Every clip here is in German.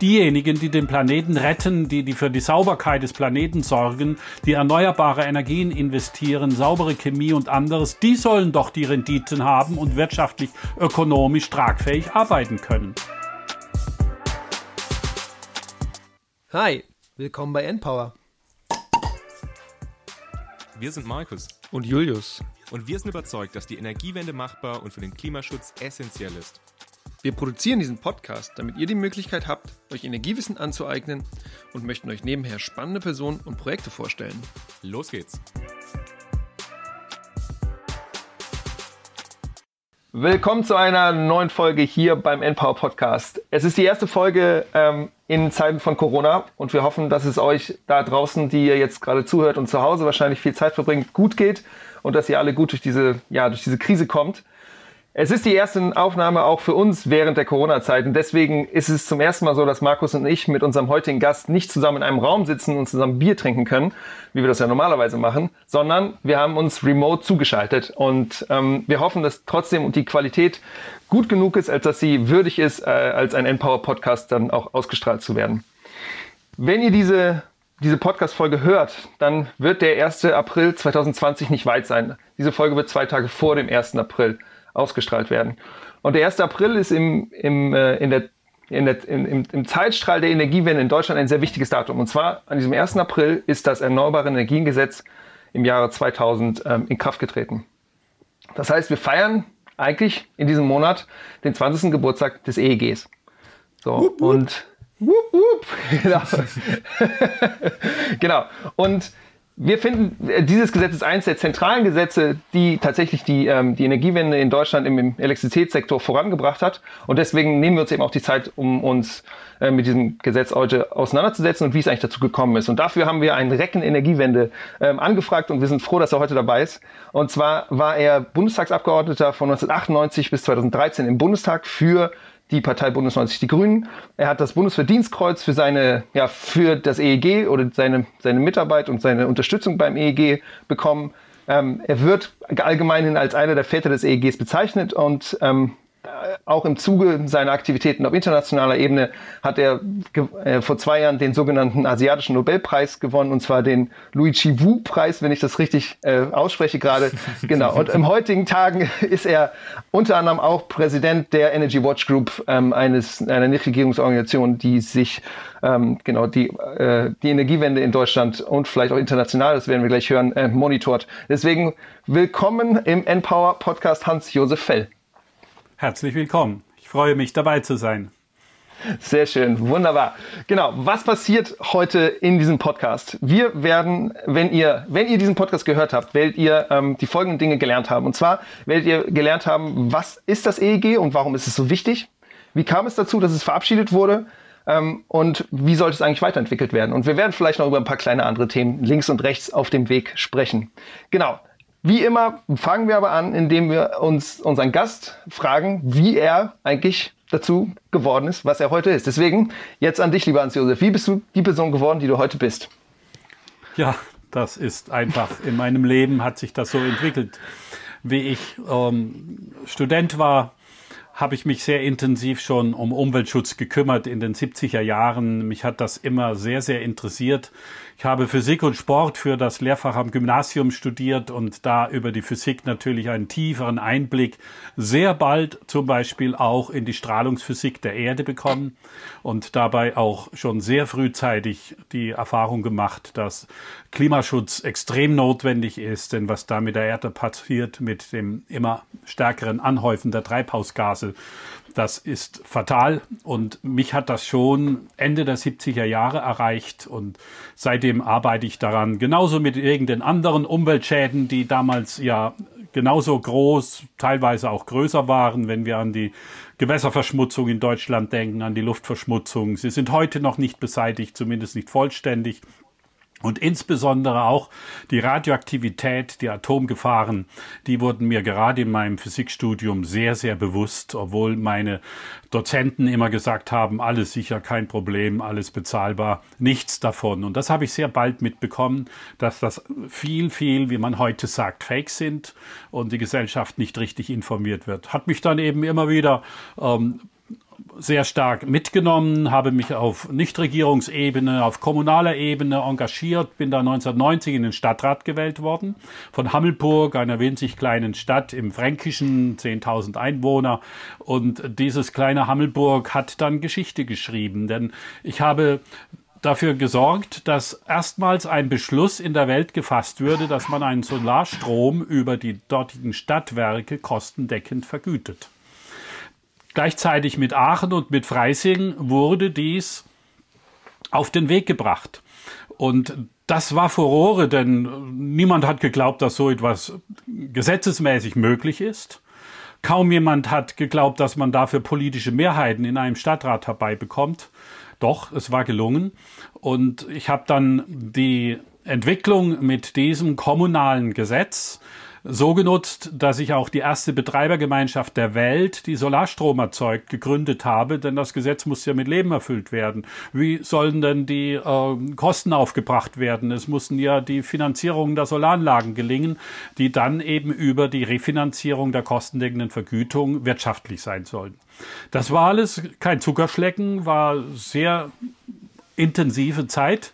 Diejenigen, die den Planeten retten, die, die für die Sauberkeit des Planeten sorgen, die erneuerbare Energien investieren, saubere Chemie und anderes, die sollen doch die Renditen haben und wirtschaftlich, ökonomisch tragfähig arbeiten können. Hi, willkommen bei Npower. Wir sind Markus und Julius und wir sind überzeugt, dass die Energiewende machbar und für den Klimaschutz essentiell ist. Wir produzieren diesen Podcast, damit ihr die Möglichkeit habt, euch Energiewissen anzueignen und möchten euch nebenher spannende Personen und Projekte vorstellen. Los geht's! Willkommen zu einer neuen Folge hier beim Npower Podcast. Es ist die erste Folge ähm, in Zeiten von Corona und wir hoffen, dass es euch da draußen, die ihr jetzt gerade zuhört und zu Hause wahrscheinlich viel Zeit verbringt, gut geht und dass ihr alle gut durch diese, ja, durch diese Krise kommt. Es ist die erste Aufnahme auch für uns während der Corona-Zeit und deswegen ist es zum ersten Mal so, dass Markus und ich mit unserem heutigen Gast nicht zusammen in einem Raum sitzen und zusammen Bier trinken können, wie wir das ja normalerweise machen, sondern wir haben uns remote zugeschaltet und ähm, wir hoffen, dass trotzdem die Qualität gut genug ist, als dass sie würdig ist, äh, als ein Empower-Podcast dann auch ausgestrahlt zu werden. Wenn ihr diese diese Podcast-Folge hört, dann wird der 1. April 2020 nicht weit sein. Diese Folge wird zwei Tage vor dem 1. April ausgestrahlt werden. Und der 1. April ist im, im, äh, in der, in der, im, im Zeitstrahl der Energiewende in Deutschland ein sehr wichtiges Datum. Und zwar an diesem 1. April ist das Erneuerbare Energiengesetz im Jahre 2000 ähm, in Kraft getreten. Das heißt, wir feiern eigentlich in diesem Monat den 20. Geburtstag des EEGs. So, wupp, wupp. und wupp, wupp, genau. genau. Und wir finden, äh, dieses Gesetz ist eines der zentralen Gesetze, die tatsächlich die, ähm, die Energiewende in Deutschland im, Elektrizitätssektor vorangebracht hat. Und deswegen nehmen wir uns eben auch die Zeit, um uns äh, mit diesem Gesetz heute auseinanderzusetzen und wie es eigentlich dazu gekommen ist. Und dafür haben wir einen Recken Energiewende ähm, angefragt und wir sind froh, dass er heute dabei ist. Und zwar war er Bundestagsabgeordneter von 1998 bis 2013 im Bundestag für die Partei Bundes 90 Die Grünen. Er hat das Bundesverdienstkreuz für seine, ja, für das EEG oder seine, seine Mitarbeit und seine Unterstützung beim EEG bekommen. Ähm, er wird allgemein als einer der Väter des EEGs bezeichnet und ähm, auch im Zuge seiner Aktivitäten auf internationaler Ebene hat er äh, vor zwei Jahren den sogenannten Asiatischen Nobelpreis gewonnen, und zwar den Luigi Wu-Preis, wenn ich das richtig äh, ausspreche gerade. genau. Und im heutigen Tagen ist er unter anderem auch Präsident der Energy Watch Group, ähm, eines, einer Nichtregierungsorganisation, die sich ähm, genau die, äh, die Energiewende in Deutschland und vielleicht auch international, das werden wir gleich hören, äh, monitort. Deswegen willkommen im Empower Podcast Hans-Josef Fell. Herzlich willkommen. Ich freue mich, dabei zu sein. Sehr schön, wunderbar. Genau, was passiert heute in diesem Podcast? Wir werden, wenn ihr, wenn ihr diesen Podcast gehört habt, werdet ihr ähm, die folgenden Dinge gelernt haben. Und zwar werdet ihr gelernt haben, was ist das EEG und warum ist es so wichtig? Wie kam es dazu, dass es verabschiedet wurde? Ähm, und wie sollte es eigentlich weiterentwickelt werden? Und wir werden vielleicht noch über ein paar kleine andere Themen links und rechts auf dem Weg sprechen. Genau. Wie immer fangen wir aber an, indem wir uns unseren Gast fragen, wie er eigentlich dazu geworden ist, was er heute ist. Deswegen jetzt an dich, lieber Hans-Josef. Wie bist du die Person geworden, die du heute bist? Ja, das ist einfach. In meinem Leben hat sich das so entwickelt. Wie ich ähm, Student war, habe ich mich sehr intensiv schon um Umweltschutz gekümmert in den 70er Jahren. Mich hat das immer sehr, sehr interessiert. Ich habe Physik und Sport für das Lehrfach am Gymnasium studiert und da über die Physik natürlich einen tieferen Einblick sehr bald zum Beispiel auch in die Strahlungsphysik der Erde bekommen und dabei auch schon sehr frühzeitig die Erfahrung gemacht, dass Klimaschutz extrem notwendig ist, denn was da mit der Erde passiert, mit dem immer stärkeren Anhäufen der Treibhausgase, das ist fatal und mich hat das schon Ende der 70er Jahre erreicht und seitdem arbeite ich daran. Genauso mit irgendeinen anderen Umweltschäden, die damals ja genauso groß, teilweise auch größer waren, wenn wir an die Gewässerverschmutzung in Deutschland denken, an die Luftverschmutzung. Sie sind heute noch nicht beseitigt, zumindest nicht vollständig. Und insbesondere auch die Radioaktivität, die Atomgefahren, die wurden mir gerade in meinem Physikstudium sehr, sehr bewusst, obwohl meine Dozenten immer gesagt haben, alles sicher, kein Problem, alles bezahlbar, nichts davon. Und das habe ich sehr bald mitbekommen, dass das viel, viel, wie man heute sagt, Fake sind und die Gesellschaft nicht richtig informiert wird. Hat mich dann eben immer wieder ähm, sehr stark mitgenommen, habe mich auf Nichtregierungsebene, auf kommunaler Ebene engagiert, bin da 1990 in den Stadtrat gewählt worden von Hammelburg, einer winzig kleinen Stadt im Fränkischen, 10.000 Einwohner. Und dieses kleine Hammelburg hat dann Geschichte geschrieben, denn ich habe dafür gesorgt, dass erstmals ein Beschluss in der Welt gefasst würde, dass man einen Solarstrom über die dortigen Stadtwerke kostendeckend vergütet. Gleichzeitig mit Aachen und mit Freising wurde dies auf den Weg gebracht. Und das war Furore, denn niemand hat geglaubt, dass so etwas gesetzesmäßig möglich ist. Kaum jemand hat geglaubt, dass man dafür politische Mehrheiten in einem Stadtrat herbeibekommt. Doch, es war gelungen. Und ich habe dann die Entwicklung mit diesem kommunalen Gesetz so genutzt, dass ich auch die erste Betreibergemeinschaft der Welt, die Solarstrom erzeugt, gegründet habe, denn das Gesetz muss ja mit Leben erfüllt werden. Wie sollen denn die äh, Kosten aufgebracht werden? Es mussten ja die Finanzierungen der Solaranlagen gelingen, die dann eben über die Refinanzierung der kostendeckenden Vergütung wirtschaftlich sein sollen. Das war alles kein Zuckerschlecken, war sehr intensive Zeit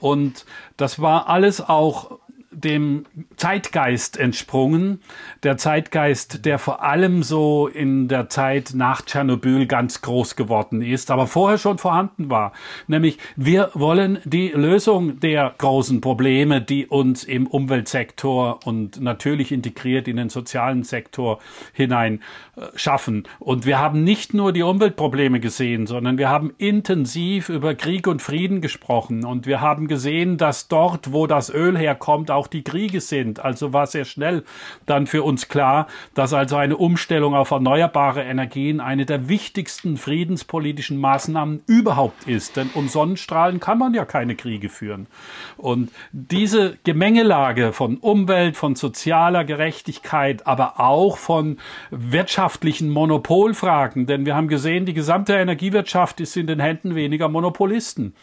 und das war alles auch dem Zeitgeist entsprungen. Der Zeitgeist, der vor allem so in der Zeit nach Tschernobyl ganz groß geworden ist, aber vorher schon vorhanden war. Nämlich, wir wollen die Lösung der großen Probleme, die uns im Umweltsektor und natürlich integriert in den sozialen Sektor hinein äh, schaffen. Und wir haben nicht nur die Umweltprobleme gesehen, sondern wir haben intensiv über Krieg und Frieden gesprochen. Und wir haben gesehen, dass dort, wo das Öl herkommt, auch die Kriege sind. Also war sehr schnell dann für uns klar, dass also eine Umstellung auf erneuerbare Energien eine der wichtigsten friedenspolitischen Maßnahmen überhaupt ist. Denn um Sonnenstrahlen kann man ja keine Kriege führen. Und diese Gemengelage von Umwelt, von sozialer Gerechtigkeit, aber auch von wirtschaftlichen Monopolfragen, denn wir haben gesehen, die gesamte Energiewirtschaft ist in den Händen weniger Monopolisten.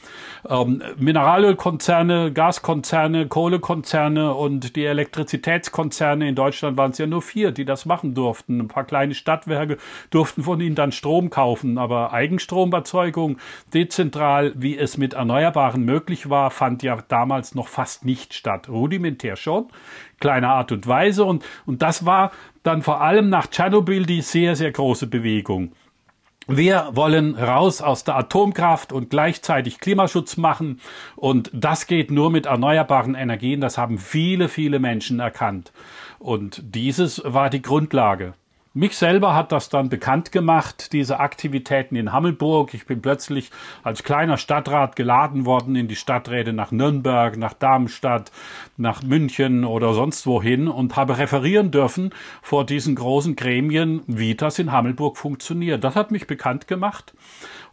Ähm, Mineralölkonzerne, Gaskonzerne, Kohlekonzerne, Konzerne und die Elektrizitätskonzerne in Deutschland waren es ja nur vier, die das machen durften. Ein paar kleine Stadtwerke durften von ihnen dann Strom kaufen, aber Eigenstromerzeugung dezentral, wie es mit Erneuerbaren möglich war, fand ja damals noch fast nicht statt. Rudimentär schon, kleiner Art und Weise und, und das war dann vor allem nach Tschernobyl die sehr, sehr große Bewegung. Wir wollen raus aus der Atomkraft und gleichzeitig Klimaschutz machen. Und das geht nur mit erneuerbaren Energien. Das haben viele, viele Menschen erkannt. Und dieses war die Grundlage. Mich selber hat das dann bekannt gemacht, diese Aktivitäten in Hammelburg. Ich bin plötzlich als kleiner Stadtrat geladen worden in die Stadträte nach Nürnberg, nach Darmstadt, nach München oder sonst wohin und habe referieren dürfen vor diesen großen Gremien, wie das in Hammelburg funktioniert. Das hat mich bekannt gemacht.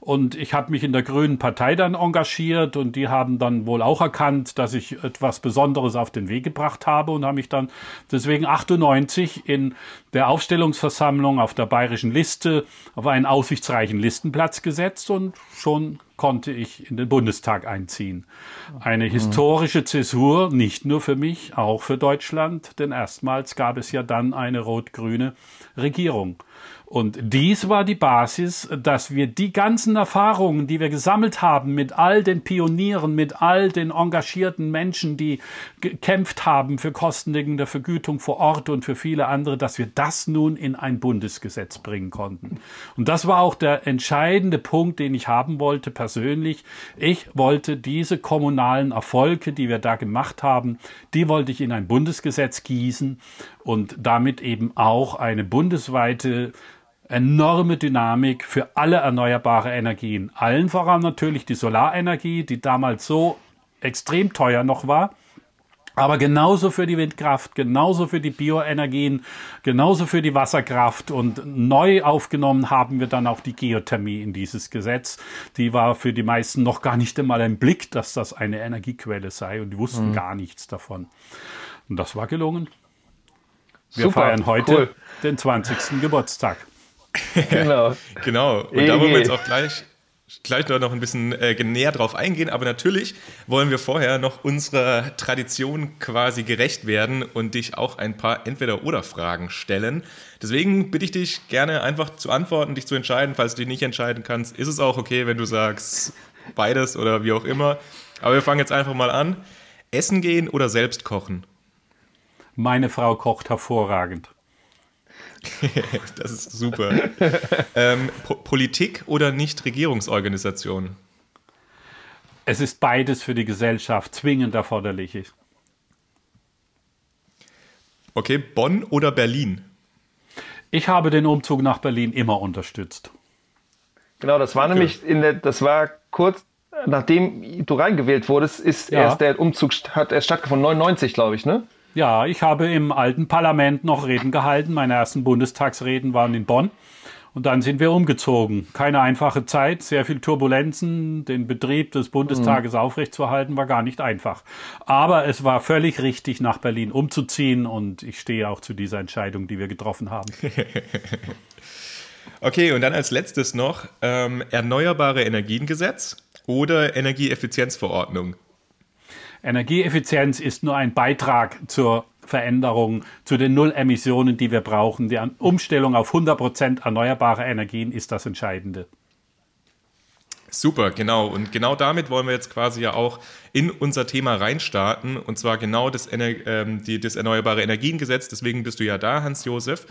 Und ich habe mich in der Grünen Partei dann engagiert und die haben dann wohl auch erkannt, dass ich etwas Besonderes auf den Weg gebracht habe und haben mich dann deswegen 98 in der Aufstellungsversammlung auf der bayerischen Liste auf einen aussichtsreichen Listenplatz gesetzt und schon konnte ich in den Bundestag einziehen. Eine historische Zäsur, nicht nur für mich, auch für Deutschland, denn erstmals gab es ja dann eine rot-grüne Regierung. Und dies war die Basis, dass wir die ganzen Erfahrungen, die wir gesammelt haben mit all den Pionieren, mit all den engagierten Menschen, die gekämpft haben für kostendeckende Vergütung vor Ort und für viele andere, dass wir das nun in ein Bundesgesetz bringen konnten. Und das war auch der entscheidende Punkt, den ich haben wollte persönlich. Ich wollte diese kommunalen Erfolge, die wir da gemacht haben, die wollte ich in ein Bundesgesetz gießen und damit eben auch eine bundesweite enorme Dynamik für alle erneuerbare Energien. Allen voran natürlich die Solarenergie, die damals so extrem teuer noch war. Aber genauso für die Windkraft, genauso für die Bioenergien, genauso für die Wasserkraft. Und neu aufgenommen haben wir dann auch die Geothermie in dieses Gesetz. Die war für die meisten noch gar nicht einmal im Blick, dass das eine Energiequelle sei. Und die wussten mhm. gar nichts davon. Und das war gelungen. Wir Super, feiern heute cool. den 20. Geburtstag. Genau. genau. Und da wollen wir jetzt auch gleich gleich noch ein bisschen äh, näher drauf eingehen, aber natürlich wollen wir vorher noch unserer Tradition quasi gerecht werden und dich auch ein paar Entweder-Oder-Fragen stellen. Deswegen bitte ich dich gerne einfach zu antworten, dich zu entscheiden. Falls du dich nicht entscheiden kannst, ist es auch okay, wenn du sagst beides oder wie auch immer. Aber wir fangen jetzt einfach mal an. Essen gehen oder selbst kochen? Meine Frau kocht hervorragend. das ist super. ähm, po Politik oder Nichtregierungsorganisation? Es ist beides für die Gesellschaft zwingend erforderlich. Okay, Bonn oder Berlin? Ich habe den Umzug nach Berlin immer unterstützt. Genau, das war okay. nämlich in der, das war kurz nachdem du reingewählt wurdest, ist ja. erst der Umzug hat erst stattgefunden 99, glaube ich, ne? Ja, ich habe im alten Parlament noch Reden gehalten. Meine ersten Bundestagsreden waren in Bonn. Und dann sind wir umgezogen. Keine einfache Zeit, sehr viel Turbulenzen. Den Betrieb des Bundestages mhm. aufrechtzuerhalten war gar nicht einfach. Aber es war völlig richtig, nach Berlin umzuziehen. Und ich stehe auch zu dieser Entscheidung, die wir getroffen haben. okay, und dann als letztes noch ähm, Erneuerbare Energiengesetz oder Energieeffizienzverordnung. Energieeffizienz ist nur ein Beitrag zur Veränderung, zu den Nullemissionen, die wir brauchen. Die Umstellung auf 100 Prozent erneuerbare Energien ist das Entscheidende. Super, genau. Und genau damit wollen wir jetzt quasi ja auch in unser Thema reinstarten. Und zwar genau das, ähm, die, das Erneuerbare Energiengesetz. Deswegen bist du ja da, Hans-Josef.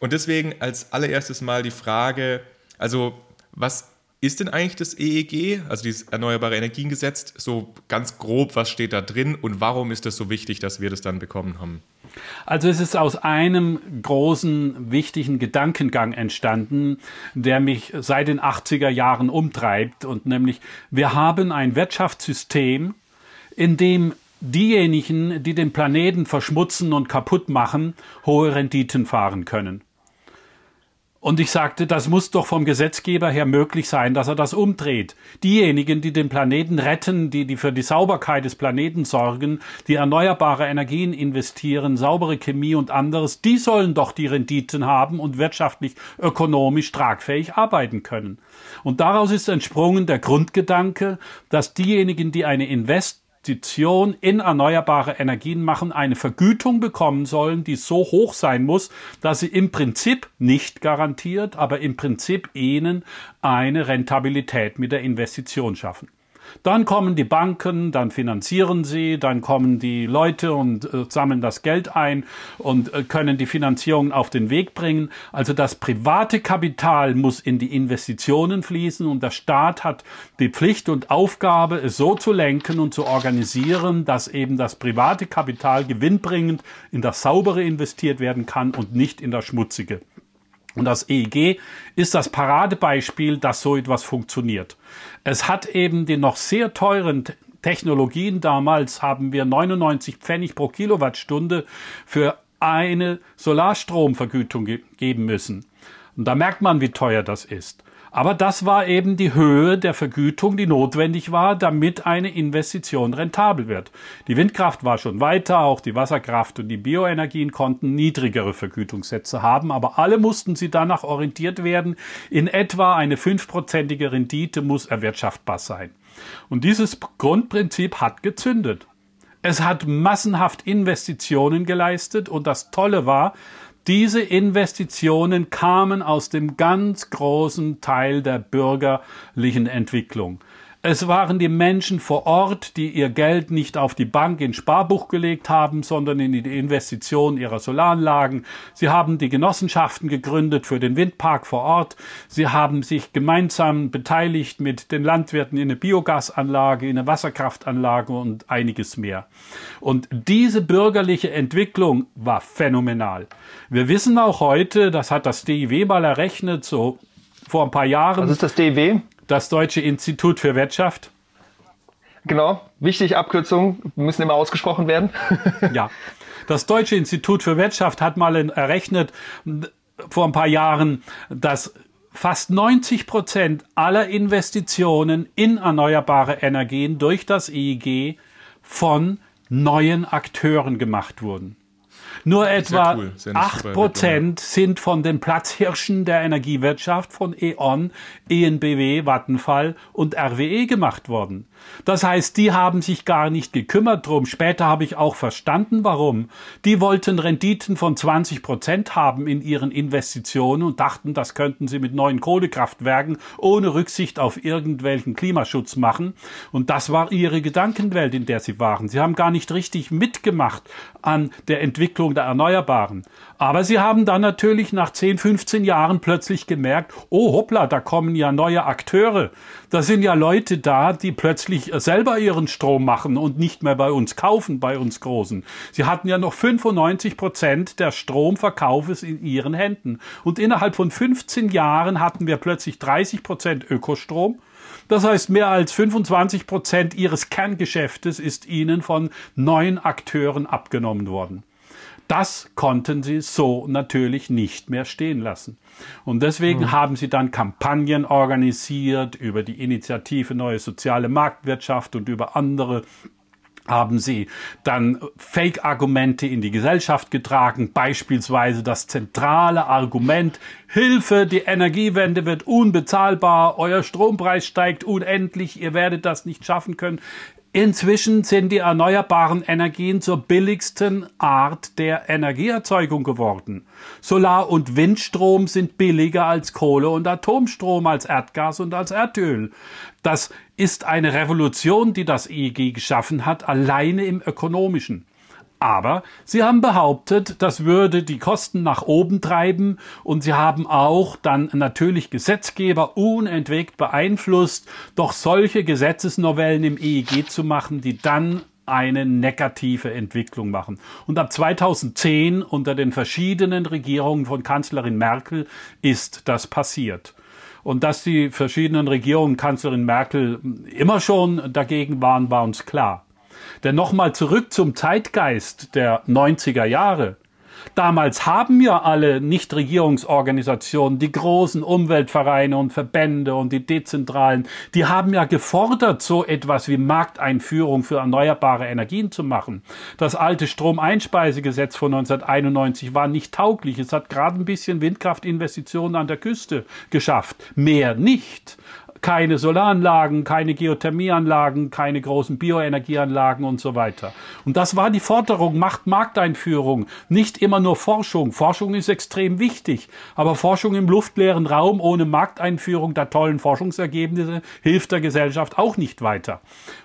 Und deswegen als allererstes mal die Frage, also was ist denn eigentlich das EEG, also dieses Erneuerbare Energiengesetz, so ganz grob, was steht da drin und warum ist das so wichtig, dass wir das dann bekommen haben? Also es ist aus einem großen, wichtigen Gedankengang entstanden, der mich seit den 80er Jahren umtreibt und nämlich wir haben ein Wirtschaftssystem, in dem diejenigen, die den Planeten verschmutzen und kaputt machen, hohe Renditen fahren können. Und ich sagte, das muss doch vom Gesetzgeber her möglich sein, dass er das umdreht. Diejenigen, die den Planeten retten, die, die für die Sauberkeit des Planeten sorgen, die erneuerbare Energien investieren, saubere Chemie und anderes, die sollen doch die Renditen haben und wirtschaftlich, ökonomisch tragfähig arbeiten können. Und daraus ist entsprungen der Grundgedanke, dass diejenigen, die eine Invest Investition in erneuerbare Energien machen, eine Vergütung bekommen sollen, die so hoch sein muss, dass sie im Prinzip nicht garantiert, aber im Prinzip ihnen eine Rentabilität mit der Investition schaffen. Dann kommen die Banken, dann finanzieren sie, dann kommen die Leute und äh, sammeln das Geld ein und äh, können die Finanzierung auf den Weg bringen. Also das private Kapital muss in die Investitionen fließen und der Staat hat die Pflicht und Aufgabe, es so zu lenken und zu organisieren, dass eben das private Kapital gewinnbringend in das saubere investiert werden kann und nicht in das schmutzige. Und das EEG ist das Paradebeispiel, dass so etwas funktioniert. Es hat eben die noch sehr teuren Technologien. Damals haben wir 99 Pfennig pro Kilowattstunde für eine Solarstromvergütung geben müssen. Und da merkt man, wie teuer das ist. Aber das war eben die Höhe der Vergütung, die notwendig war, damit eine Investition rentabel wird. Die Windkraft war schon weiter, auch die Wasserkraft und die Bioenergien konnten niedrigere Vergütungssätze haben, aber alle mussten sie danach orientiert werden. In etwa eine fünfprozentige Rendite muss erwirtschaftbar sein. Und dieses Grundprinzip hat gezündet. Es hat massenhaft Investitionen geleistet und das Tolle war, diese Investitionen kamen aus dem ganz großen Teil der bürgerlichen Entwicklung. Es waren die Menschen vor Ort, die ihr Geld nicht auf die Bank ins Sparbuch gelegt haben, sondern in die Investition ihrer Solaranlagen. Sie haben die Genossenschaften gegründet für den Windpark vor Ort. Sie haben sich gemeinsam beteiligt mit den Landwirten in eine Biogasanlage, in eine Wasserkraftanlage und einiges mehr. Und diese bürgerliche Entwicklung war phänomenal. Wir wissen auch heute, das hat das DIW mal errechnet, so vor ein paar Jahren. Was ist das DIW? Das Deutsche Institut für Wirtschaft. Genau, wichtig, Abkürzungen müssen immer ausgesprochen werden. ja, das Deutsche Institut für Wirtschaft hat mal errechnet vor ein paar Jahren, dass fast 90 Prozent aller Investitionen in erneuerbare Energien durch das EIG von neuen Akteuren gemacht wurden. Nur etwa cool. acht Prozent sind von den Platzhirschen der Energiewirtschaft von E.ON, ENBW, Vattenfall und RWE gemacht worden. Das heißt, die haben sich gar nicht gekümmert drum. Später habe ich auch verstanden, warum. Die wollten Renditen von 20 Prozent haben in ihren Investitionen und dachten, das könnten sie mit neuen Kohlekraftwerken ohne Rücksicht auf irgendwelchen Klimaschutz machen. Und das war ihre Gedankenwelt, in der sie waren. Sie haben gar nicht richtig mitgemacht an der Entwicklung der Erneuerbaren. Aber sie haben dann natürlich nach 10, 15 Jahren plötzlich gemerkt, oh hoppla, da kommen ja neue Akteure. Da sind ja Leute da, die plötzlich selber ihren Strom machen und nicht mehr bei uns kaufen, bei uns Großen. Sie hatten ja noch 95 Prozent der Stromverkaufes in ihren Händen. Und innerhalb von 15 Jahren hatten wir plötzlich 30 Prozent Ökostrom. Das heißt, mehr als 25 Prozent ihres Kerngeschäftes ist ihnen von neuen Akteuren abgenommen worden. Das konnten sie so natürlich nicht mehr stehen lassen. Und deswegen mhm. haben sie dann Kampagnen organisiert über die Initiative Neue Soziale Marktwirtschaft und über andere haben sie dann Fake-Argumente in die Gesellschaft getragen, beispielsweise das zentrale Argument, Hilfe, die Energiewende wird unbezahlbar, euer Strompreis steigt unendlich, ihr werdet das nicht schaffen können. Inzwischen sind die erneuerbaren Energien zur billigsten Art der Energieerzeugung geworden. Solar- und Windstrom sind billiger als Kohle und Atomstrom, als Erdgas und als Erdöl. Das ist eine Revolution, die das EEG geschaffen hat, alleine im ökonomischen. Aber sie haben behauptet, das würde die Kosten nach oben treiben und sie haben auch dann natürlich Gesetzgeber unentwegt beeinflusst, doch solche Gesetzesnovellen im EEG zu machen, die dann eine negative Entwicklung machen. Und ab 2010 unter den verschiedenen Regierungen von Kanzlerin Merkel ist das passiert. Und dass die verschiedenen Regierungen Kanzlerin Merkel immer schon dagegen waren, war uns klar. Denn nochmal zurück zum Zeitgeist der 90er Jahre. Damals haben ja alle Nichtregierungsorganisationen, die großen Umweltvereine und Verbände und die dezentralen, die haben ja gefordert, so etwas wie Markteinführung für erneuerbare Energien zu machen. Das alte Stromeinspeisegesetz von 1991 war nicht tauglich. Es hat gerade ein bisschen Windkraftinvestitionen an der Küste geschafft. Mehr nicht keine Solaranlagen, keine Geothermieanlagen, keine großen Bioenergieanlagen und so weiter. Und das war die Forderung, macht Markteinführung, nicht immer nur Forschung. Forschung ist extrem wichtig, aber Forschung im luftleeren Raum ohne Markteinführung der tollen Forschungsergebnisse hilft der Gesellschaft auch nicht weiter.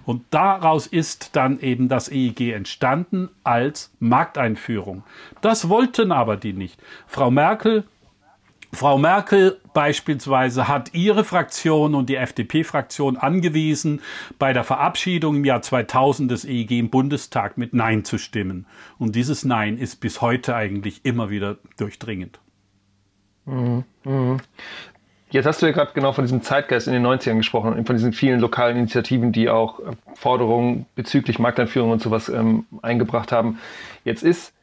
Und daraus ist dann eben das EEG entstanden als Markteinführung. Das wollten aber die nicht. Frau Merkel Frau Merkel beispielsweise hat ihre Fraktion und die FDP-Fraktion angewiesen, bei der Verabschiedung im Jahr 2000 des EEG im Bundestag mit Nein zu stimmen. Und dieses Nein ist bis heute eigentlich immer wieder durchdringend. Mhm. Mhm. Jetzt hast du ja gerade genau von diesem Zeitgeist in den 90ern gesprochen und von diesen vielen lokalen Initiativen, die auch äh, Forderungen bezüglich Markteinführung und sowas ähm, eingebracht haben. Jetzt ist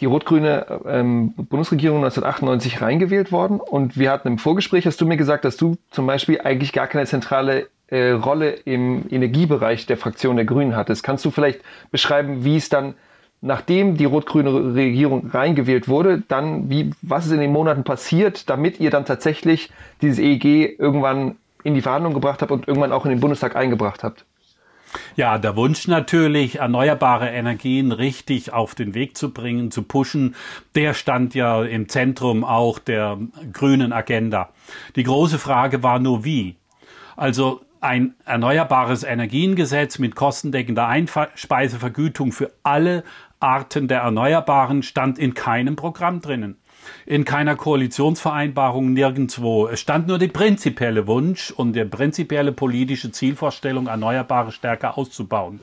die rot-grüne ähm, Bundesregierung 1998 reingewählt worden und wir hatten im Vorgespräch, hast du mir gesagt, dass du zum Beispiel eigentlich gar keine zentrale äh, Rolle im Energiebereich der Fraktion der Grünen hattest. Kannst du vielleicht beschreiben, wie es dann, nachdem die rot-grüne Regierung reingewählt wurde, dann, wie, was ist in den Monaten passiert, damit ihr dann tatsächlich dieses EEG irgendwann in die Verhandlung gebracht habt und irgendwann auch in den Bundestag eingebracht habt? Ja, der Wunsch natürlich, erneuerbare Energien richtig auf den Weg zu bringen, zu pushen, der stand ja im Zentrum auch der grünen Agenda. Die große Frage war nur wie. Also ein erneuerbares Energiengesetz mit kostendeckender Einspeisevergütung für alle Arten der Erneuerbaren stand in keinem Programm drinnen in keiner Koalitionsvereinbarung, nirgendwo. Es stand nur der prinzipielle Wunsch und der prinzipielle politische Zielvorstellung, Erneuerbare stärker auszubauen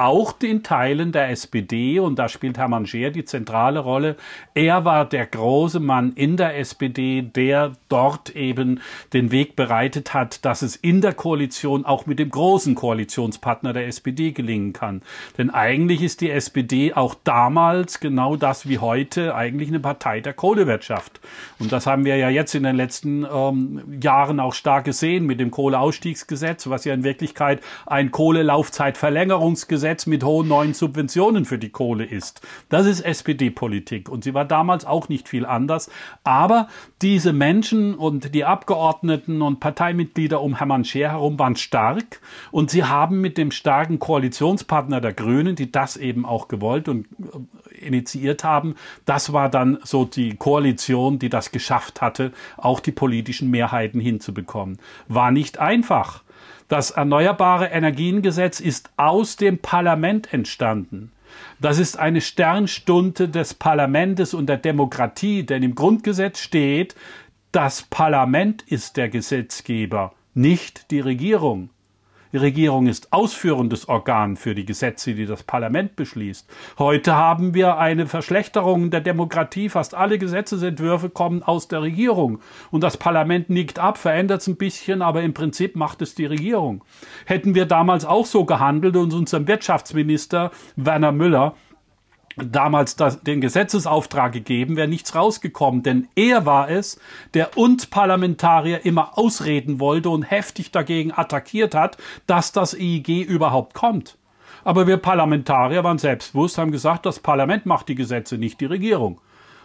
auch den Teilen der SPD, und da spielt Hermann Scheer die zentrale Rolle. Er war der große Mann in der SPD, der dort eben den Weg bereitet hat, dass es in der Koalition auch mit dem großen Koalitionspartner der SPD gelingen kann. Denn eigentlich ist die SPD auch damals genau das wie heute eigentlich eine Partei der Kohle Kohlewirtschaft. Und das haben wir ja jetzt in den letzten ähm, Jahren auch stark gesehen mit dem Kohleausstiegsgesetz, was ja in Wirklichkeit ein Kohlelaufzeitverlängerungsgesetz mit hohen neuen Subventionen für die Kohle ist. Das ist SPD-Politik und sie war damals auch nicht viel anders. Aber diese Menschen und die Abgeordneten und Parteimitglieder um Hermann Scheer herum waren stark und sie haben mit dem starken Koalitionspartner der Grünen, die das eben auch gewollt und äh, initiiert haben, das war dann so die Koalition, die das geschafft hatte, auch die politischen Mehrheiten hinzubekommen. War nicht einfach. Das Erneuerbare Energiengesetz ist aus dem Parlament entstanden. Das ist eine Sternstunde des Parlamentes und der Demokratie, denn im Grundgesetz steht, das Parlament ist der Gesetzgeber, nicht die Regierung. Die Regierung ist ausführendes Organ für die Gesetze, die das Parlament beschließt. Heute haben wir eine Verschlechterung der Demokratie. Fast alle Gesetzesentwürfe kommen aus der Regierung. Und das Parlament nickt ab, verändert es ein bisschen, aber im Prinzip macht es die Regierung. Hätten wir damals auch so gehandelt und unserem Wirtschaftsminister Werner Müller damals das, den Gesetzesauftrag gegeben, wäre nichts rausgekommen. Denn er war es, der uns Parlamentarier immer ausreden wollte und heftig dagegen attackiert hat, dass das EIG überhaupt kommt. Aber wir Parlamentarier waren selbstbewusst, haben gesagt, das Parlament macht die Gesetze, nicht die Regierung.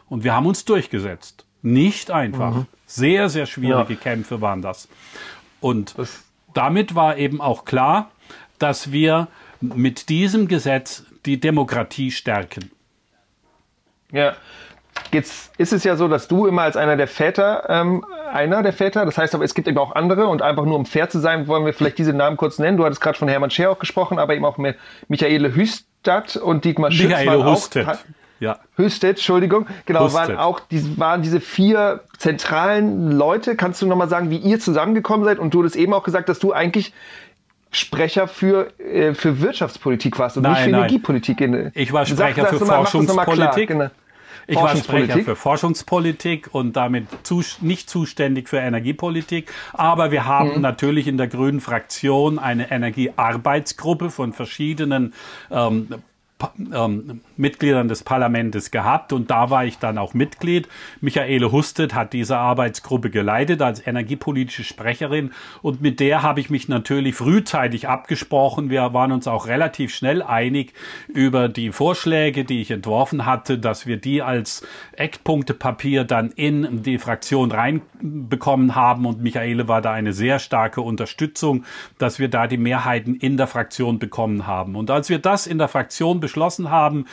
Und wir haben uns durchgesetzt. Nicht einfach. Mhm. Sehr, sehr schwierige ja. Kämpfe waren das. Und damit war eben auch klar, dass wir mit diesem Gesetz die Demokratie stärken. Ja, Jetzt ist es ja so, dass du immer als einer der Väter, ähm, einer der Väter, das heißt aber, es gibt eben auch andere und einfach nur um fair zu sein, wollen wir vielleicht diese Namen kurz nennen. Du hattest gerade von Hermann Scher auch gesprochen, aber eben auch mit Michaele Hüstadt und Dietmar Schütz. Michaele Hustet. Ja. Hüstedt, Entschuldigung. Genau, Hustet. waren auch die, waren diese vier zentralen Leute. Kannst du nochmal sagen, wie ihr zusammengekommen seid? Und du hast eben auch gesagt, dass du eigentlich Sprecher für, äh, für Wirtschaftspolitik warst und nein, nicht für nein. Energiepolitik. In, ich war Sprecher Sag, für Forschungspolitik. Genau. Ich war Sprecher für Forschungspolitik und damit zu, nicht zuständig für Energiepolitik. Aber wir haben mhm. natürlich in der Grünen Fraktion eine Energiearbeitsgruppe von verschiedenen ähm, ähm, Mitgliedern des Parlaments gehabt und da war ich dann auch Mitglied. Michaele Hustet hat diese Arbeitsgruppe geleitet als energiepolitische Sprecherin und mit der habe ich mich natürlich frühzeitig abgesprochen. Wir waren uns auch relativ schnell einig über die Vorschläge, die ich entworfen hatte, dass wir die als Eckpunktepapier dann in die Fraktion reinbekommen haben und Michaele war da eine sehr starke Unterstützung, dass wir da die Mehrheiten in der Fraktion bekommen haben. Und als wir das in der Fraktion beschlossen haben,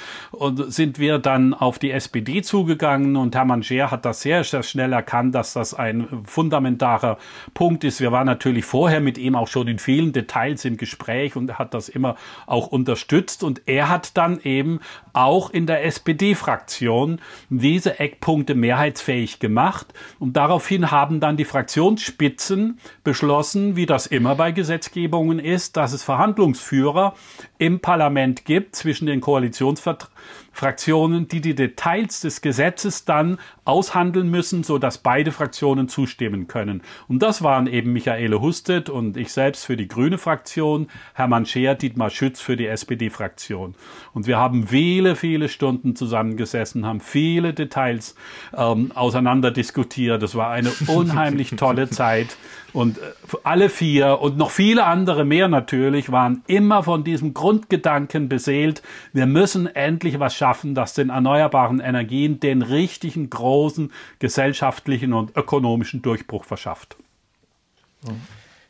sind wir dann auf die SPD zugegangen. Und Hermann Scheer hat das sehr, sehr schnell erkannt, dass das ein fundamentaler Punkt ist. Wir waren natürlich vorher mit ihm auch schon in vielen Details im Gespräch und hat das immer auch unterstützt. Und er hat dann eben auch in der SPD-Fraktion diese Eckpunkte mehrheitsfähig gemacht. Und daraufhin haben dann die Fraktionsspitzen beschlossen, wie das immer bei Gesetzgebungen ist, dass es Verhandlungsführer im Parlament gibt zwischen den Koalitionsvertretern Fraktionen, die die Details des Gesetzes dann aushandeln müssen, so dass beide Fraktionen zustimmen können. Und das waren eben Michaele Hustet und ich selbst für die Grüne Fraktion, Hermann Scheer, Dietmar Schütz für die SPD-Fraktion. Und wir haben viele, viele Stunden zusammengesessen, haben viele Details ähm, auseinander diskutiert. Das war eine unheimlich tolle Zeit. Und äh, alle vier und noch viele andere mehr natürlich waren immer von diesem Grundgedanken beseelt, wir müssen endlich was schaffen, das den erneuerbaren Energien den richtigen großen gesellschaftlichen und ökonomischen Durchbruch verschafft.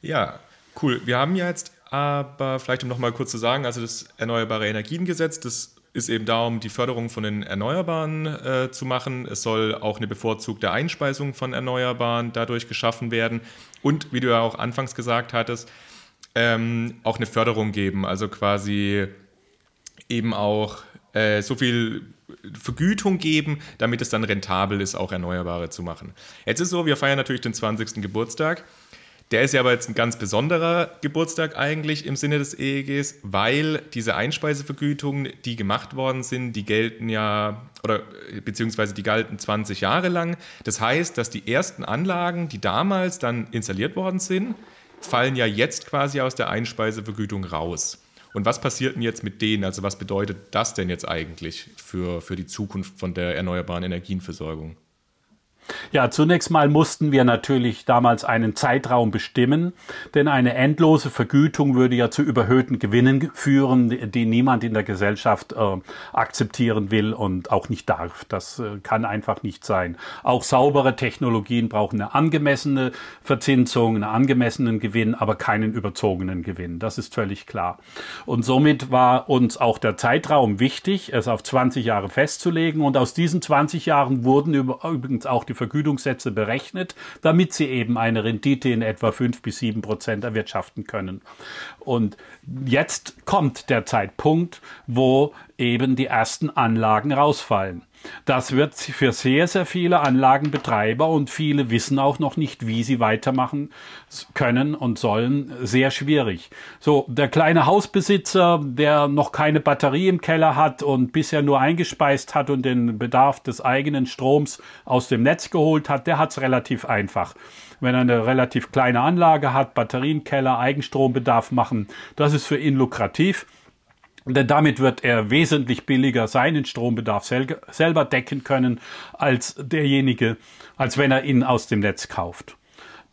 Ja, cool. Wir haben ja jetzt aber vielleicht um noch mal kurz zu sagen, also das Erneuerbare Energiengesetz, das ist eben darum, die Förderung von den Erneuerbaren äh, zu machen. Es soll auch eine bevorzugte Einspeisung von Erneuerbaren dadurch geschaffen werden. Und wie du ja auch anfangs gesagt hattest, ähm, auch eine Förderung geben, also quasi eben auch äh, so viel Vergütung geben, damit es dann rentabel ist, auch Erneuerbare zu machen. Jetzt ist so, wir feiern natürlich den 20. Geburtstag. Der ist ja aber jetzt ein ganz besonderer Geburtstag eigentlich im Sinne des EEGs, weil diese Einspeisevergütungen, die gemacht worden sind, die gelten ja, oder beziehungsweise die galten 20 Jahre lang. Das heißt, dass die ersten Anlagen, die damals dann installiert worden sind, fallen ja jetzt quasi aus der Einspeisevergütung raus. Und was passiert denn jetzt mit denen? Also was bedeutet das denn jetzt eigentlich für, für die Zukunft von der erneuerbaren Energienversorgung? Ja, zunächst mal mussten wir natürlich damals einen Zeitraum bestimmen, denn eine endlose Vergütung würde ja zu überhöhten Gewinnen führen, die niemand in der Gesellschaft äh, akzeptieren will und auch nicht darf. Das äh, kann einfach nicht sein. Auch saubere Technologien brauchen eine angemessene Verzinsung, einen angemessenen Gewinn, aber keinen überzogenen Gewinn. Das ist völlig klar. Und somit war uns auch der Zeitraum wichtig, es auf 20 Jahre festzulegen. Und aus diesen 20 Jahren wurden übrigens auch die Vergütungssätze berechnet, damit sie eben eine Rendite in etwa fünf bis sieben Prozent erwirtschaften können. Und jetzt kommt der Zeitpunkt, wo eben die ersten Anlagen rausfallen. Das wird für sehr, sehr viele Anlagenbetreiber und viele wissen auch noch nicht, wie sie weitermachen können und sollen, sehr schwierig. So, der kleine Hausbesitzer, der noch keine Batterie im Keller hat und bisher nur eingespeist hat und den Bedarf des eigenen Stroms aus dem Netz geholt hat, der hat es relativ einfach. Wenn er eine relativ kleine Anlage hat, Batterienkeller, Eigenstrombedarf machen, das ist für ihn lukrativ. Denn damit wird er wesentlich billiger seinen Strombedarf sel selber decken können als derjenige, als wenn er ihn aus dem Netz kauft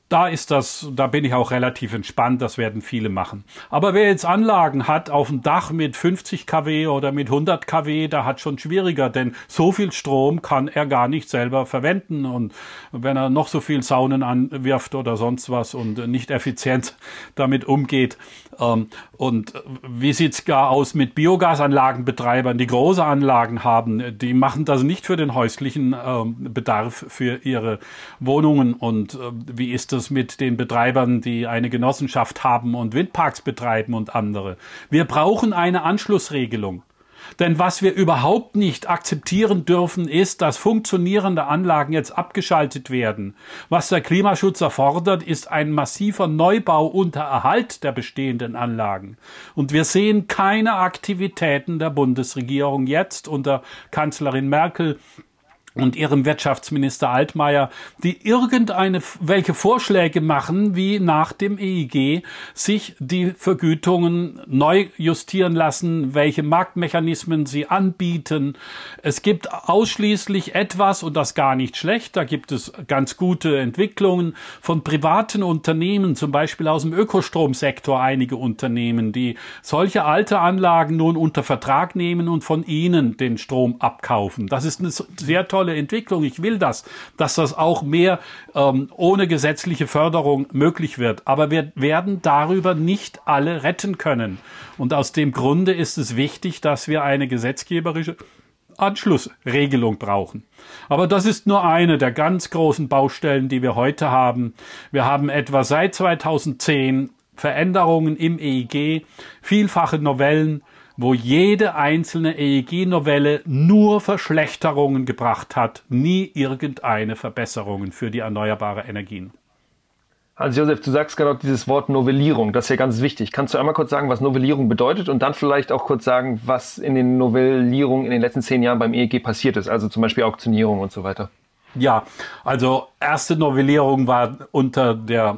da ist das, da bin ich auch relativ entspannt, das werden viele machen. Aber wer jetzt Anlagen hat auf dem Dach mit 50 kW oder mit 100 kW, da hat schon schwieriger, denn so viel Strom kann er gar nicht selber verwenden und wenn er noch so viel Saunen anwirft oder sonst was und nicht effizient damit umgeht. Ähm, und wie sieht's gar aus mit Biogasanlagenbetreibern, die große Anlagen haben? Die machen das nicht für den häuslichen ähm, Bedarf für ihre Wohnungen und äh, wie ist das es mit den Betreibern, die eine Genossenschaft haben und Windparks betreiben und andere. Wir brauchen eine Anschlussregelung. Denn was wir überhaupt nicht akzeptieren dürfen, ist, dass funktionierende Anlagen jetzt abgeschaltet werden. Was der Klimaschutz erfordert, ist ein massiver Neubau unter Erhalt der bestehenden Anlagen. Und wir sehen keine Aktivitäten der Bundesregierung jetzt unter Kanzlerin Merkel und ihrem Wirtschaftsminister Altmaier, die irgendeine, welche Vorschläge machen, wie nach dem EIG sich die Vergütungen neu justieren lassen, welche Marktmechanismen sie anbieten. Es gibt ausschließlich etwas, und das gar nicht schlecht, da gibt es ganz gute Entwicklungen von privaten Unternehmen, zum Beispiel aus dem Ökostromsektor einige Unternehmen, die solche alte Anlagen nun unter Vertrag nehmen und von ihnen den Strom abkaufen. Das ist eine sehr tolle tolle Entwicklung. Ich will das, dass das auch mehr ähm, ohne gesetzliche Förderung möglich wird. Aber wir werden darüber nicht alle retten können. Und aus dem Grunde ist es wichtig, dass wir eine gesetzgeberische Anschlussregelung brauchen. Aber das ist nur eine der ganz großen Baustellen, die wir heute haben. Wir haben etwa seit 2010 Veränderungen im EEG, vielfache Novellen, wo jede einzelne EEG-Novelle nur Verschlechterungen gebracht hat, nie irgendeine Verbesserungen für die erneuerbare Energien. Hans-Josef, du sagst gerade dieses Wort Novellierung, das ist ja ganz wichtig. Kannst du einmal kurz sagen, was Novellierung bedeutet und dann vielleicht auch kurz sagen, was in den Novellierungen in den letzten zehn Jahren beim EEG passiert ist, also zum Beispiel Auktionierung und so weiter? Ja, also erste Novellierung war unter der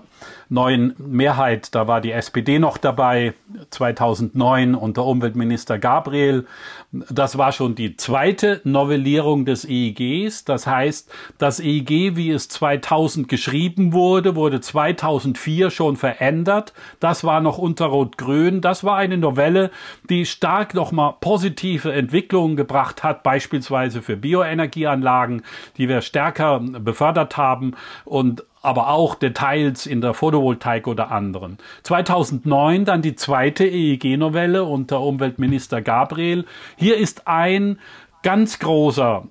neuen Mehrheit, da war die SPD noch dabei, 2009 unter Umweltminister Gabriel. Das war schon die zweite Novellierung des EIGs. Das heißt, das EIG, wie es 2000 geschrieben wurde, wurde 2004 schon verändert. Das war noch unter Rot-Grün. Das war eine Novelle, die stark nochmal positive Entwicklungen gebracht hat, beispielsweise für Bioenergieanlagen, die wir stärker befördert haben und aber auch Details in der Photovoltaik oder anderen. 2009 dann die zweite EEG-Novelle unter Umweltminister Gabriel. Hier ist ein ganz großer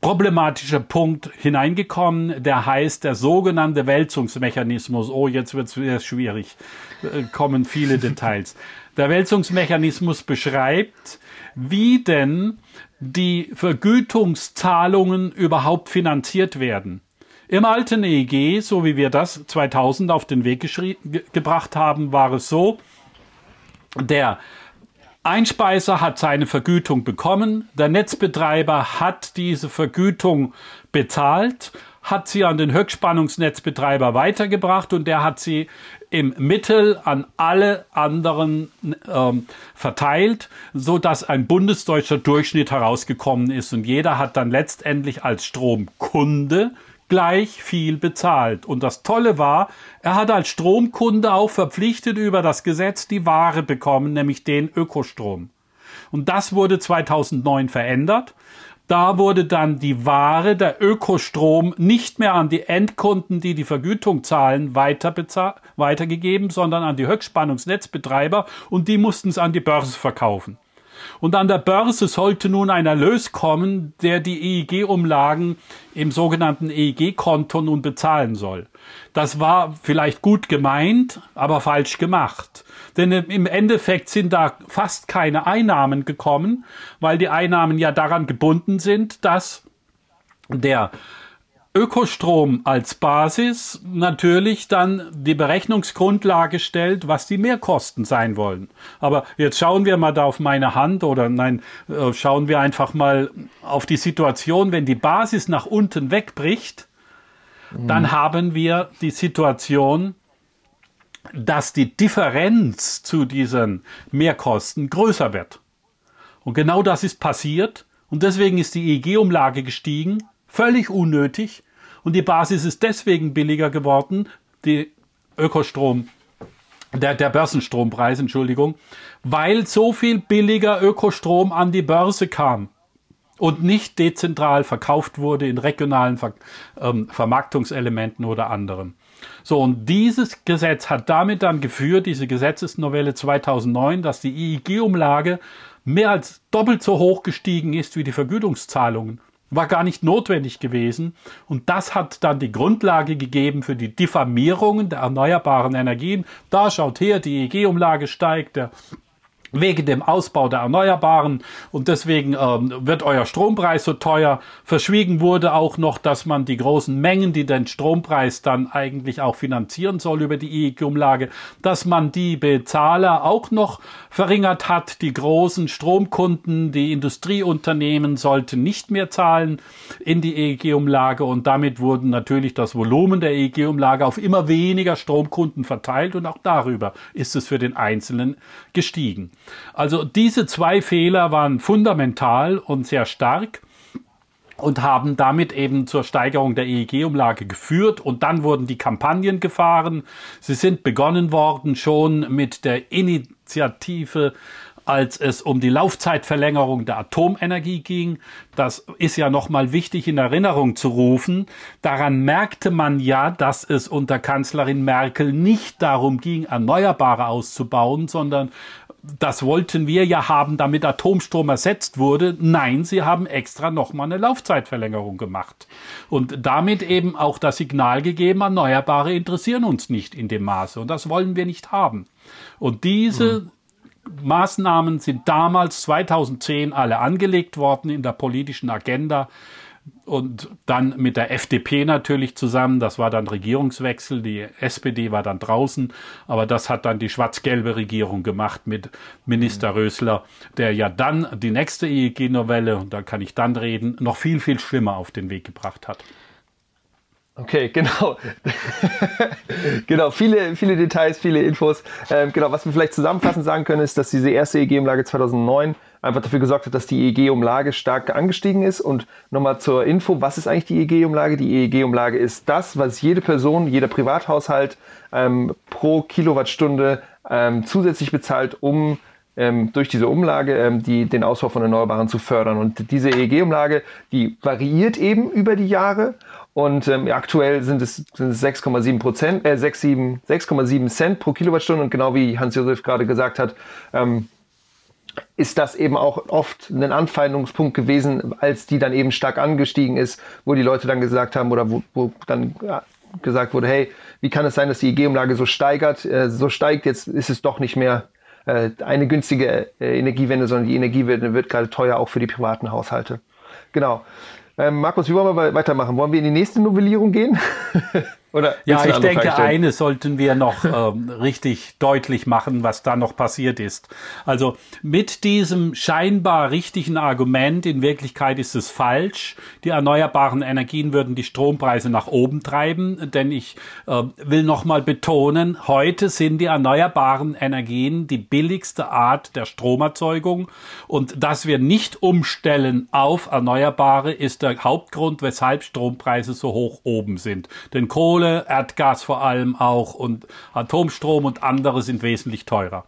problematischer Punkt hineingekommen, der heißt der sogenannte Wälzungsmechanismus. Oh, jetzt wird es sehr schwierig, äh, kommen viele Details. Der Wälzungsmechanismus beschreibt, wie denn die Vergütungszahlungen überhaupt finanziert werden. Im alten EEG, so wie wir das 2000 auf den Weg gebracht haben, war es so, der Einspeiser hat seine Vergütung bekommen, der Netzbetreiber hat diese Vergütung bezahlt, hat sie an den Höchstspannungsnetzbetreiber weitergebracht und der hat sie im Mittel an alle anderen ähm, verteilt, so dass ein bundesdeutscher Durchschnitt herausgekommen ist und jeder hat dann letztendlich als Stromkunde gleich viel bezahlt. Und das Tolle war, er hat als Stromkunde auch verpflichtet über das Gesetz die Ware bekommen, nämlich den Ökostrom. Und das wurde 2009 verändert. Da wurde dann die Ware, der Ökostrom, nicht mehr an die Endkunden, die die Vergütung zahlen, weiter weitergegeben, sondern an die Höchstspannungsnetzbetreiber und die mussten es an die Börse verkaufen. Und an der Börse sollte nun ein Erlös kommen, der die EEG-Umlagen im sogenannten EEG-Konto nun bezahlen soll. Das war vielleicht gut gemeint, aber falsch gemacht. Denn im Endeffekt sind da fast keine Einnahmen gekommen, weil die Einnahmen ja daran gebunden sind, dass der Ökostrom als Basis natürlich dann die Berechnungsgrundlage stellt, was die Mehrkosten sein wollen. Aber jetzt schauen wir mal da auf meine Hand oder nein, äh, schauen wir einfach mal auf die Situation, wenn die Basis nach unten wegbricht, mhm. dann haben wir die Situation, dass die Differenz zu diesen Mehrkosten größer wird. Und genau das ist passiert und deswegen ist die EEG-Umlage gestiegen Völlig unnötig. Und die Basis ist deswegen billiger geworden, die Ökostrom, der, der Börsenstrompreis, Entschuldigung, weil so viel billiger Ökostrom an die Börse kam und nicht dezentral verkauft wurde in regionalen Ver ähm, Vermarktungselementen oder anderem. So, und dieses Gesetz hat damit dann geführt, diese Gesetzesnovelle 2009, dass die IEG-Umlage mehr als doppelt so hoch gestiegen ist wie die Vergütungszahlungen war gar nicht notwendig gewesen. Und das hat dann die Grundlage gegeben für die Diffamierungen der erneuerbaren Energien. Da schaut her, die EEG-Umlage steigt, der wegen dem Ausbau der Erneuerbaren und deswegen ähm, wird euer Strompreis so teuer. Verschwiegen wurde auch noch, dass man die großen Mengen, die den Strompreis dann eigentlich auch finanzieren soll über die EEG-Umlage, dass man die Bezahler auch noch verringert hat. Die großen Stromkunden, die Industrieunternehmen sollten nicht mehr zahlen in die EEG-Umlage und damit wurden natürlich das Volumen der EEG-Umlage auf immer weniger Stromkunden verteilt und auch darüber ist es für den Einzelnen gestiegen. Also diese zwei Fehler waren fundamental und sehr stark und haben damit eben zur Steigerung der EEG-Umlage geführt. Und dann wurden die Kampagnen gefahren. Sie sind begonnen worden schon mit der Initiative als es um die Laufzeitverlängerung der Atomenergie ging. Das ist ja nochmal wichtig in Erinnerung zu rufen. Daran merkte man ja, dass es unter Kanzlerin Merkel nicht darum ging, Erneuerbare auszubauen, sondern das wollten wir ja haben, damit Atomstrom ersetzt wurde. Nein, sie haben extra nochmal eine Laufzeitverlängerung gemacht. Und damit eben auch das Signal gegeben, Erneuerbare interessieren uns nicht in dem Maße. Und das wollen wir nicht haben. Und diese mhm. Maßnahmen sind damals 2010 alle angelegt worden in der politischen Agenda und dann mit der FDP natürlich zusammen. Das war dann Regierungswechsel. Die SPD war dann draußen, aber das hat dann die schwarz-gelbe Regierung gemacht mit Minister Rösler, der ja dann die nächste EEG-Novelle, und da kann ich dann reden, noch viel, viel schlimmer auf den Weg gebracht hat. Okay, genau. genau, viele, viele Details, viele Infos. Ähm, genau, was wir vielleicht zusammenfassend sagen können, ist, dass diese erste EEG-Umlage 2009 einfach dafür gesorgt hat, dass die EEG-Umlage stark angestiegen ist. Und nochmal zur Info, was ist eigentlich die EEG-Umlage? Die EEG-Umlage ist das, was jede Person, jeder Privathaushalt ähm, pro Kilowattstunde ähm, zusätzlich bezahlt, um ähm, durch diese Umlage ähm, die, den Ausbau von Erneuerbaren zu fördern. Und diese EEG-Umlage, die variiert eben über die Jahre und ähm, aktuell sind es, sind es 6,7 Prozent, äh, 6,7 Cent pro Kilowattstunde. Und genau wie Hans-Josef gerade gesagt hat, ähm, ist das eben auch oft ein Anfeindungspunkt gewesen, als die dann eben stark angestiegen ist, wo die Leute dann gesagt haben oder wo, wo dann ja, gesagt wurde, hey, wie kann es sein, dass die EG-Umlage so steigert, äh, so steigt, jetzt ist es doch nicht mehr äh, eine günstige äh, Energiewende, sondern die Energiewende wird gerade teuer auch für die privaten Haushalte. Genau. Ähm, Markus, wie wollen wir weitermachen? Wollen wir in die nächste Novellierung gehen? Oder ja, ich denke, eines sollten wir noch ähm, richtig deutlich machen, was da noch passiert ist. Also mit diesem scheinbar richtigen Argument, in Wirklichkeit ist es falsch. Die erneuerbaren Energien würden die Strompreise nach oben treiben, denn ich äh, will nochmal betonen, heute sind die erneuerbaren Energien die billigste Art der Stromerzeugung und dass wir nicht umstellen auf Erneuerbare ist der Hauptgrund, weshalb Strompreise so hoch oben sind. Denn Kohle Kohle, Erdgas vor allem auch und Atomstrom und andere sind wesentlich teurer.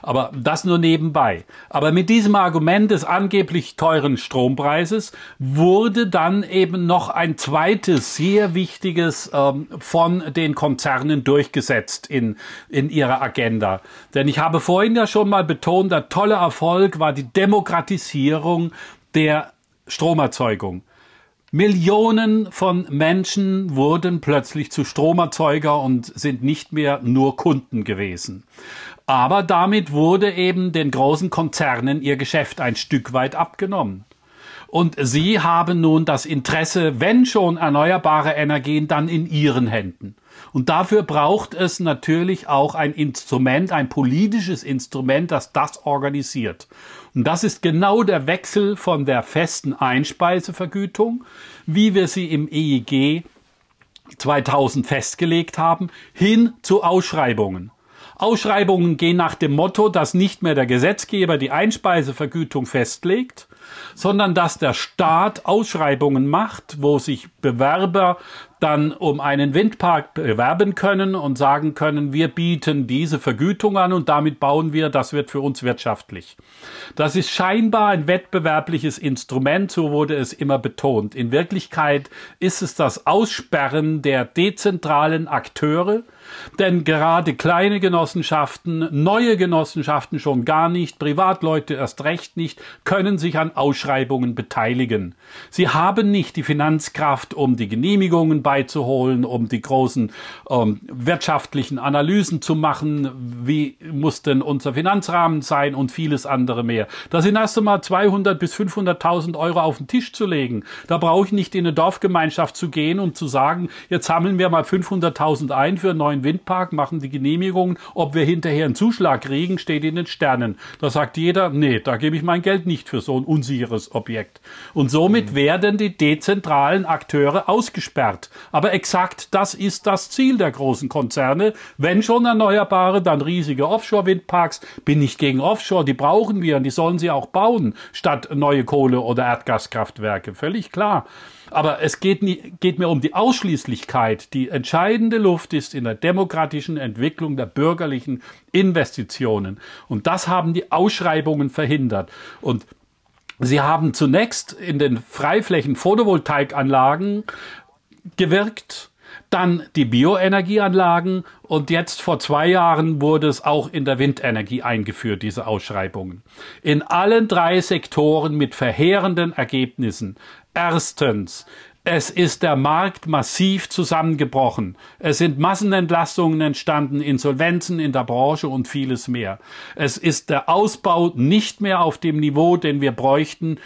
Aber das nur nebenbei. Aber mit diesem Argument des angeblich teuren Strompreises wurde dann eben noch ein zweites sehr wichtiges ähm, von den Konzernen durchgesetzt in, in ihrer Agenda. Denn ich habe vorhin ja schon mal betont, der tolle Erfolg war die Demokratisierung der Stromerzeugung. Millionen von Menschen wurden plötzlich zu Stromerzeuger und sind nicht mehr nur Kunden gewesen. Aber damit wurde eben den großen Konzernen ihr Geschäft ein Stück weit abgenommen. Und sie haben nun das Interesse, wenn schon erneuerbare Energien, dann in ihren Händen. Und dafür braucht es natürlich auch ein Instrument, ein politisches Instrument, das das organisiert. Und das ist genau der Wechsel von der festen Einspeisevergütung, wie wir sie im EEG 2000 festgelegt haben, hin zu Ausschreibungen. Ausschreibungen gehen nach dem Motto, dass nicht mehr der Gesetzgeber die Einspeisevergütung festlegt, sondern dass der Staat Ausschreibungen macht, wo sich Bewerber dann um einen Windpark bewerben können und sagen können, wir bieten diese Vergütung an und damit bauen wir, das wird für uns wirtschaftlich. Das ist scheinbar ein wettbewerbliches Instrument, so wurde es immer betont. In Wirklichkeit ist es das Aussperren der dezentralen Akteure, denn gerade kleine Genossenschaften, neue Genossenschaften schon gar nicht, Privatleute erst recht nicht, können sich an Ausschreibungen beteiligen. Sie haben nicht die Finanzkraft, um die Genehmigungen beizuholen, um die großen ähm, wirtschaftlichen Analysen zu machen, wie muss denn unser Finanzrahmen sein und vieles andere mehr. Da sind erst einmal 200 bis 500.000 Euro auf den Tisch zu legen. Da brauche ich nicht in eine Dorfgemeinschaft zu gehen und zu sagen, jetzt sammeln wir mal 500.000 ein für einen neuen Windpark, machen die Genehmigungen, ob wir hinterher einen Zuschlag kriegen, steht in den Sternen. Da sagt jeder, nee, da gebe ich mein Geld nicht für so ein unsicheres Objekt. Und somit mhm. werden die dezentralen Akteure ausgesperrt. Aber exakt das ist das Ziel der großen Konzerne. Wenn schon Erneuerbare, dann riesige Offshore-Windparks. Bin nicht gegen Offshore, die brauchen wir und die sollen sie auch bauen, statt neue Kohle- oder Erdgaskraftwerke. Völlig klar. Aber es geht, nie, geht mir um die Ausschließlichkeit. Die entscheidende Luft ist in der demokratischen Entwicklung der bürgerlichen Investitionen. Und das haben die Ausschreibungen verhindert. Und Sie haben zunächst in den Freiflächen Photovoltaikanlagen gewirkt, dann die Bioenergieanlagen und jetzt vor zwei Jahren wurde es auch in der Windenergie eingeführt, diese Ausschreibungen. In allen drei Sektoren mit verheerenden Ergebnissen. Erstens, es ist der Markt massiv zusammengebrochen. Es sind Massenentlastungen entstanden, Insolvenzen in der Branche und vieles mehr. Es ist der Ausbau nicht mehr auf dem Niveau, den wir bräuchten,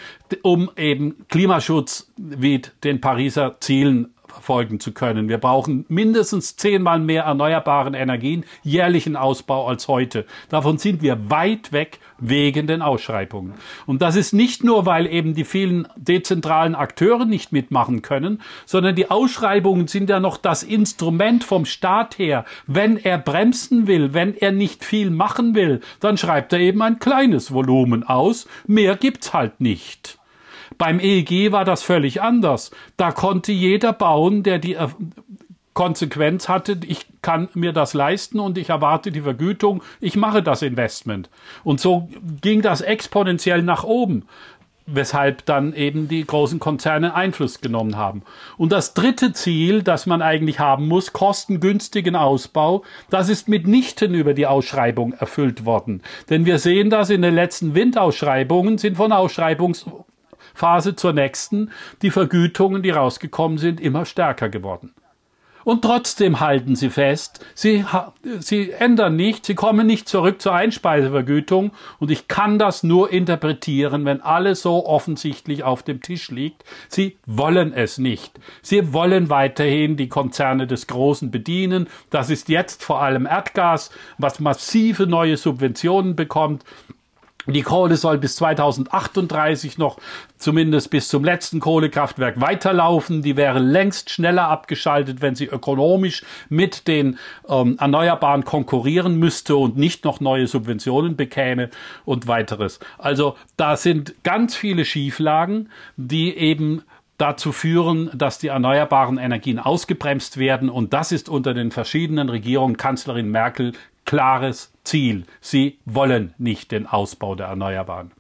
um eben Klimaschutz wie den Pariser Zielen folgen zu können. Wir brauchen mindestens zehnmal mehr erneuerbaren Energien, jährlichen Ausbau als heute. Davon sind wir weit weg wegen den Ausschreibungen. Und das ist nicht nur, weil eben die vielen dezentralen Akteure nicht mitmachen können, sondern die Ausschreibungen sind ja noch das Instrument vom Staat her. Wenn er bremsen will, wenn er nicht viel machen will, dann schreibt er eben ein kleines Volumen aus. Mehr gibt's halt nicht. Beim EEG war das völlig anders. Da konnte jeder bauen, der die Konsequenz hatte, ich kann mir das leisten und ich erwarte die Vergütung, ich mache das Investment. Und so ging das exponentiell nach oben, weshalb dann eben die großen Konzerne Einfluss genommen haben. Und das dritte Ziel, das man eigentlich haben muss, kostengünstigen Ausbau, das ist mitnichten über die Ausschreibung erfüllt worden. Denn wir sehen das in den letzten Windausschreibungen sind von Ausschreibungs Phase zur nächsten die Vergütungen, die rausgekommen sind, immer stärker geworden. Und trotzdem halten sie fest, sie, sie ändern nicht, sie kommen nicht zurück zur Einspeisevergütung. Und ich kann das nur interpretieren, wenn alles so offensichtlich auf dem Tisch liegt. Sie wollen es nicht. Sie wollen weiterhin die Konzerne des Großen bedienen. Das ist jetzt vor allem Erdgas, was massive neue Subventionen bekommt. Die Kohle soll bis 2038 noch zumindest bis zum letzten Kohlekraftwerk weiterlaufen. Die wäre längst schneller abgeschaltet, wenn sie ökonomisch mit den ähm, Erneuerbaren konkurrieren müsste und nicht noch neue Subventionen bekäme und weiteres. Also da sind ganz viele Schieflagen, die eben dazu führen, dass die erneuerbaren Energien ausgebremst werden. Und das ist unter den verschiedenen Regierungen Kanzlerin Merkel klares Ziel. Sie wollen nicht den Ausbau der Erneuerbaren.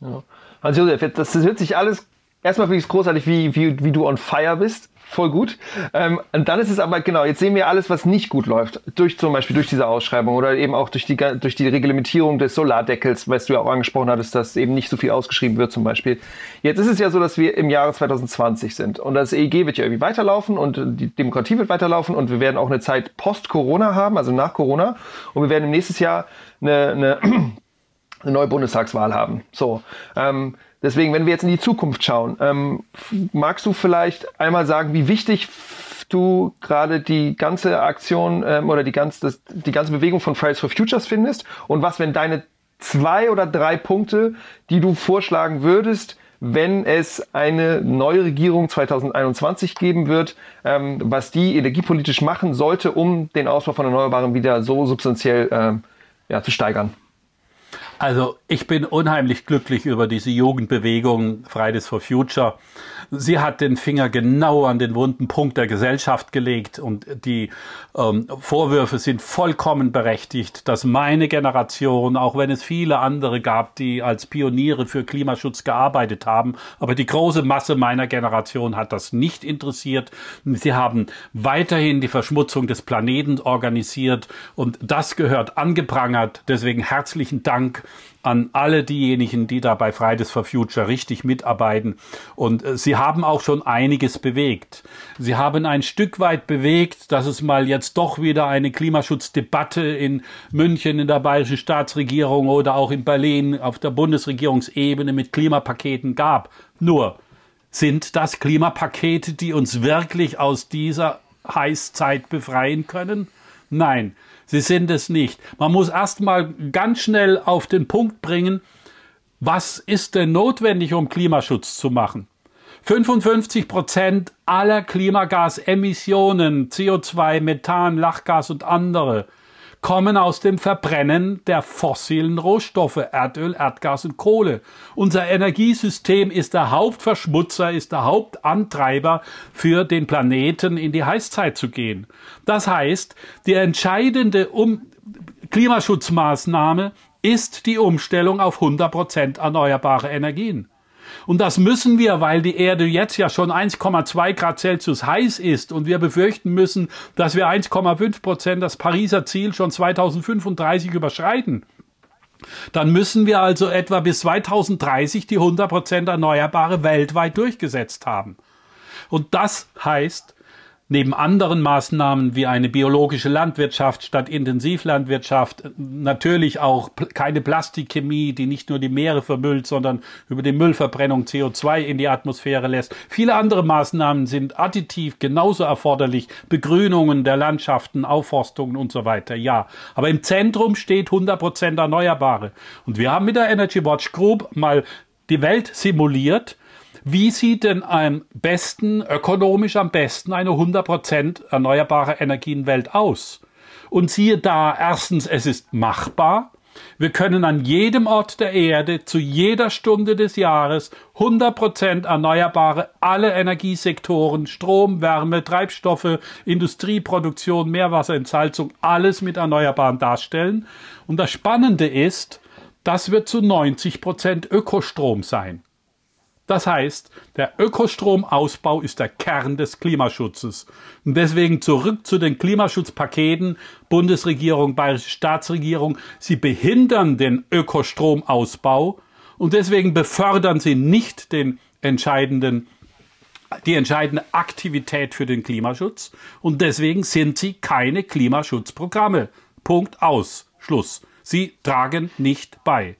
Ja. Hans-Josef, das, das hört sich alles, erstmal finde ich es großartig, wie, wie, wie du on fire bist voll gut. Ähm, und dann ist es aber, genau, jetzt sehen wir alles, was nicht gut läuft. Durch zum Beispiel durch diese Ausschreibung oder eben auch durch die, durch die Reglementierung des Solardeckels, was du ja auch angesprochen hattest, dass eben nicht so viel ausgeschrieben wird zum Beispiel. Jetzt ist es ja so, dass wir im Jahre 2020 sind und das EEG wird ja irgendwie weiterlaufen und die Demokratie wird weiterlaufen und wir werden auch eine Zeit post-Corona haben, also nach Corona und wir werden im nächsten Jahr eine, eine eine neue Bundestagswahl haben. So, ähm, Deswegen, wenn wir jetzt in die Zukunft schauen, ähm, magst du vielleicht einmal sagen, wie wichtig du gerade die ganze Aktion ähm, oder die ganze, das, die ganze Bewegung von Fridays for Futures findest und was, wenn deine zwei oder drei Punkte, die du vorschlagen würdest, wenn es eine neue Regierung 2021 geben wird, ähm, was die energiepolitisch machen sollte, um den Ausbau von Erneuerbaren wieder so substanziell ähm, ja, zu steigern. Also ich bin unheimlich glücklich über diese Jugendbewegung Fridays for Future. Sie hat den Finger genau an den wunden Punkt der Gesellschaft gelegt und die ähm, Vorwürfe sind vollkommen berechtigt, dass meine Generation, auch wenn es viele andere gab, die als Pioniere für Klimaschutz gearbeitet haben, aber die große Masse meiner Generation hat das nicht interessiert. Sie haben weiterhin die Verschmutzung des Planeten organisiert und das gehört angeprangert. Deswegen herzlichen Dank an alle diejenigen, die da bei Fridays for Future richtig mitarbeiten. Und äh, sie haben auch schon einiges bewegt. Sie haben ein Stück weit bewegt, dass es mal jetzt doch wieder eine Klimaschutzdebatte in München in der bayerischen Staatsregierung oder auch in Berlin auf der Bundesregierungsebene mit Klimapaketen gab. Nur sind das Klimapakete, die uns wirklich aus dieser Heißzeit befreien können? Nein, Sie sind es nicht. Man muss erstmal ganz schnell auf den Punkt bringen, was ist denn notwendig, um Klimaschutz zu machen? 55 Prozent aller Klimagasemissionen, CO2, Methan, Lachgas und andere, kommen aus dem Verbrennen der fossilen Rohstoffe Erdöl, Erdgas und Kohle. Unser Energiesystem ist der Hauptverschmutzer, ist der Hauptantreiber für den Planeten in die Heißzeit zu gehen. Das heißt, die entscheidende um Klimaschutzmaßnahme ist die Umstellung auf 100 Prozent erneuerbare Energien. Und das müssen wir, weil die Erde jetzt ja schon 1,2 Grad Celsius heiß ist und wir befürchten müssen, dass wir 1,5 Prozent das Pariser Ziel schon 2035 überschreiten. Dann müssen wir also etwa bis 2030 die 100 Prozent Erneuerbare weltweit durchgesetzt haben. Und das heißt, neben anderen Maßnahmen wie eine biologische Landwirtschaft statt Intensivlandwirtschaft, natürlich auch keine Plastikchemie, die nicht nur die Meere vermüllt, sondern über die Müllverbrennung CO2 in die Atmosphäre lässt. Viele andere Maßnahmen sind additiv genauso erforderlich. Begrünungen der Landschaften, Aufforstungen und so weiter, ja. Aber im Zentrum steht 100 Prozent Erneuerbare. Und wir haben mit der Energy Watch Group mal die Welt simuliert, wie sieht denn am besten, ökonomisch am besten eine 100% erneuerbare Energienwelt aus? Und siehe da, erstens, es ist machbar. Wir können an jedem Ort der Erde zu jeder Stunde des Jahres 100% erneuerbare alle Energiesektoren, Strom, Wärme, Treibstoffe, Industrieproduktion, Meerwasserentsalzung, alles mit Erneuerbaren darstellen. Und das Spannende ist, das wird zu 90% Ökostrom sein. Das heißt, der Ökostromausbau ist der Kern des Klimaschutzes. Und deswegen zurück zu den Klimaschutzpaketen Bundesregierung, Bayerische Staatsregierung. Sie behindern den Ökostromausbau und deswegen befördern sie nicht den entscheidenden die entscheidende Aktivität für den Klimaschutz und deswegen sind sie keine Klimaschutzprogramme. Punkt aus. Schluss. Sie tragen nicht bei.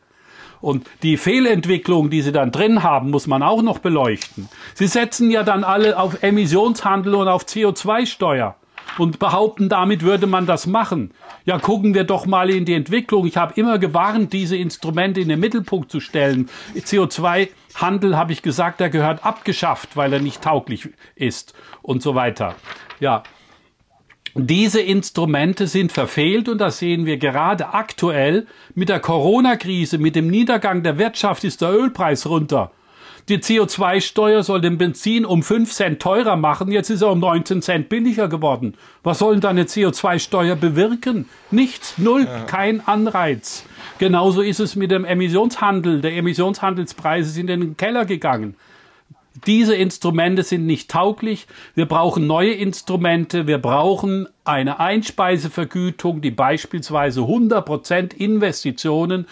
Und die Fehlentwicklung, die sie dann drin haben, muss man auch noch beleuchten. Sie setzen ja dann alle auf Emissionshandel und auf CO2-Steuer und behaupten, damit würde man das machen. Ja, gucken wir doch mal in die Entwicklung. Ich habe immer gewarnt, diese Instrumente in den Mittelpunkt zu stellen. CO2-Handel, habe ich gesagt, der gehört abgeschafft, weil er nicht tauglich ist und so weiter. Ja, diese Instrumente sind verfehlt und das sehen wir gerade aktuell mit der Corona-Krise, mit dem Niedergang der Wirtschaft ist der Ölpreis runter. Die CO2-Steuer soll den Benzin um 5 Cent teurer machen, jetzt ist er um 19 Cent billiger geworden. Was soll denn da eine CO2-Steuer bewirken? Nichts, null, ja. kein Anreiz. Genauso ist es mit dem Emissionshandel. Der Emissionshandelspreise sind in den Keller gegangen. Diese Instrumente sind nicht tauglich. Wir brauchen neue Instrumente. Wir brauchen eine Einspeisevergütung, die beispielsweise 100% Investitionen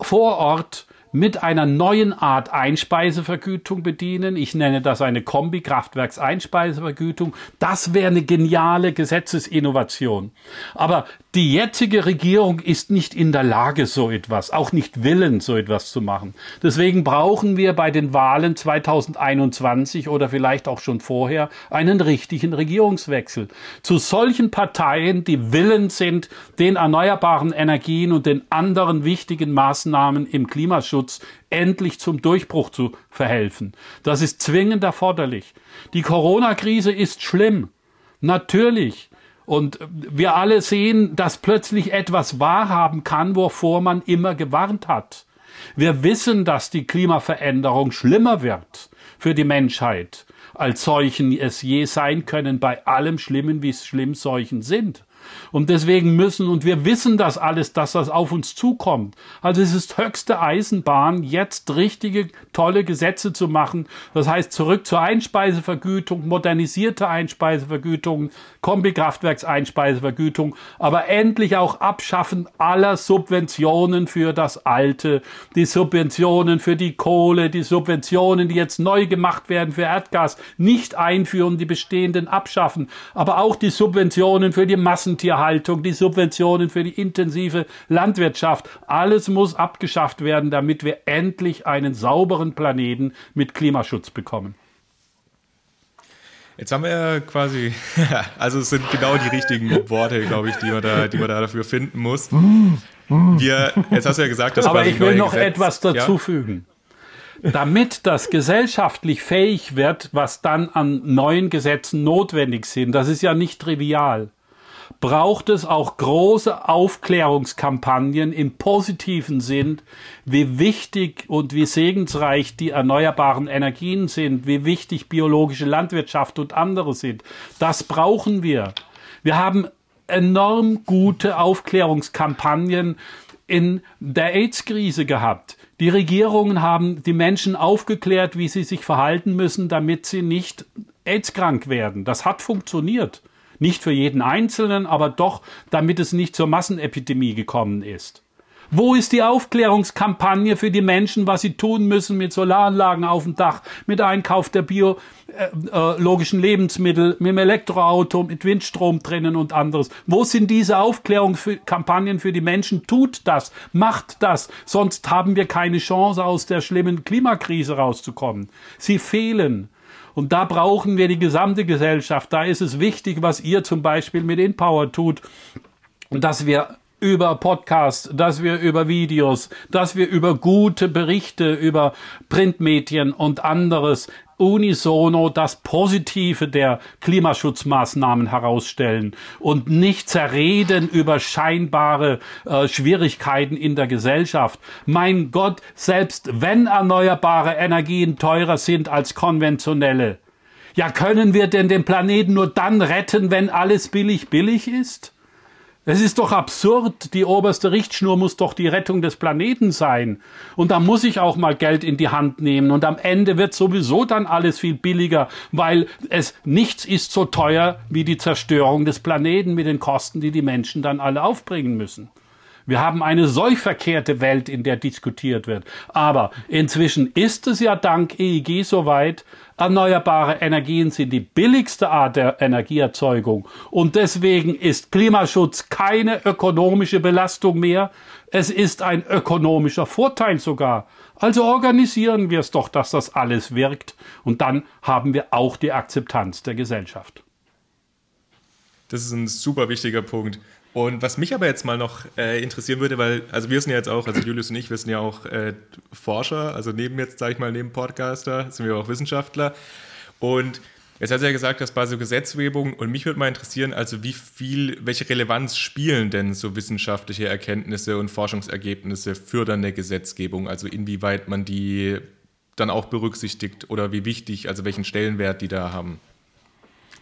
vor Ort mit einer neuen Art Einspeisevergütung bedienen. Ich nenne das eine Kombi-Kraftwerks-Einspeisevergütung. Das wäre eine geniale Gesetzesinnovation. Aber die jetzige Regierung ist nicht in der Lage, so etwas, auch nicht willens, so etwas zu machen. Deswegen brauchen wir bei den Wahlen 2021 oder vielleicht auch schon vorher einen richtigen Regierungswechsel. Zu solchen Parteien, die willens sind, den erneuerbaren Energien und den anderen wichtigen Maßnahmen im Klimaschutz endlich zum Durchbruch zu verhelfen. Das ist zwingend erforderlich. Die Corona-Krise ist schlimm. Natürlich. Und wir alle sehen, dass plötzlich etwas wahrhaben kann, wovor man immer gewarnt hat. Wir wissen, dass die Klimaveränderung schlimmer wird für die Menschheit, als Seuchen es je sein können, bei allem Schlimmen, wie es schlimm Seuchen sind. Und deswegen müssen, und wir wissen das alles, dass das auf uns zukommt. Also es ist höchste Eisenbahn, jetzt richtige, tolle Gesetze zu machen. Das heißt, zurück zur Einspeisevergütung, modernisierte Einspeisevergütung, Kombikraftwerkseinspeisevergütung, aber endlich auch abschaffen aller Subventionen für das Alte, die Subventionen für die Kohle, die Subventionen, die jetzt neu gemacht werden für Erdgas, nicht einführen, die bestehenden abschaffen, aber auch die Subventionen für die Massen Massentierhaltung, die Subventionen für die intensive Landwirtschaft, alles muss abgeschafft werden, damit wir endlich einen sauberen Planeten mit Klimaschutz bekommen. Jetzt haben wir quasi, also es sind genau die richtigen Worte, glaube ich, die man da, die man da dafür finden muss. Wir, jetzt hast du ja gesagt, dass Aber ich will noch Gesetz, etwas dazufügen. Ja? Damit das gesellschaftlich fähig wird, was dann an neuen Gesetzen notwendig sind, das ist ja nicht trivial braucht es auch große Aufklärungskampagnen im positiven Sinn, wie wichtig und wie segensreich die erneuerbaren Energien sind, wie wichtig biologische Landwirtschaft und andere sind. Das brauchen wir. Wir haben enorm gute Aufklärungskampagnen in der AIDS-Krise gehabt. Die Regierungen haben die Menschen aufgeklärt, wie sie sich verhalten müssen, damit sie nicht AIDS-krank werden. Das hat funktioniert. Nicht für jeden Einzelnen, aber doch, damit es nicht zur Massenepidemie gekommen ist. Wo ist die Aufklärungskampagne für die Menschen, was sie tun müssen mit Solaranlagen auf dem Dach, mit Einkauf der biologischen äh, äh, Lebensmittel, mit dem Elektroauto, mit Windstrom drinnen und anderes? Wo sind diese Aufklärungskampagnen für die Menschen? Tut das, macht das, sonst haben wir keine Chance, aus der schlimmen Klimakrise rauszukommen. Sie fehlen. Und da brauchen wir die gesamte Gesellschaft. Da ist es wichtig, was ihr zum Beispiel mit InPower tut. Dass wir über Podcasts, dass wir über Videos, dass wir über gute Berichte über Printmedien und anderes unisono das Positive der Klimaschutzmaßnahmen herausstellen und nicht zerreden über scheinbare äh, Schwierigkeiten in der Gesellschaft. Mein Gott, selbst wenn erneuerbare Energien teurer sind als konventionelle, ja, können wir denn den Planeten nur dann retten, wenn alles billig billig ist? Es ist doch absurd. Die oberste Richtschnur muss doch die Rettung des Planeten sein. Und da muss ich auch mal Geld in die Hand nehmen. Und am Ende wird sowieso dann alles viel billiger, weil es nichts ist so teuer wie die Zerstörung des Planeten mit den Kosten, die die Menschen dann alle aufbringen müssen. Wir haben eine solch verkehrte Welt, in der diskutiert wird. Aber inzwischen ist es ja dank EEG soweit, erneuerbare Energien sind die billigste Art der Energieerzeugung. Und deswegen ist Klimaschutz keine ökonomische Belastung mehr. Es ist ein ökonomischer Vorteil sogar. Also organisieren wir es doch, dass das alles wirkt. Und dann haben wir auch die Akzeptanz der Gesellschaft. Das ist ein super wichtiger Punkt. Und was mich aber jetzt mal noch äh, interessieren würde, weil, also wir sind ja jetzt auch, also Julius und ich, wir sind ja auch äh, Forscher, also neben jetzt, sage ich mal, neben Podcaster, sind wir auch Wissenschaftler. Und jetzt hat er ja gesagt, dass bei so Gesetzgebung, und mich würde mal interessieren, also wie viel, welche Relevanz spielen denn so wissenschaftliche Erkenntnisse und Forschungsergebnisse für dann eine Gesetzgebung? Also inwieweit man die dann auch berücksichtigt oder wie wichtig, also welchen Stellenwert die da haben?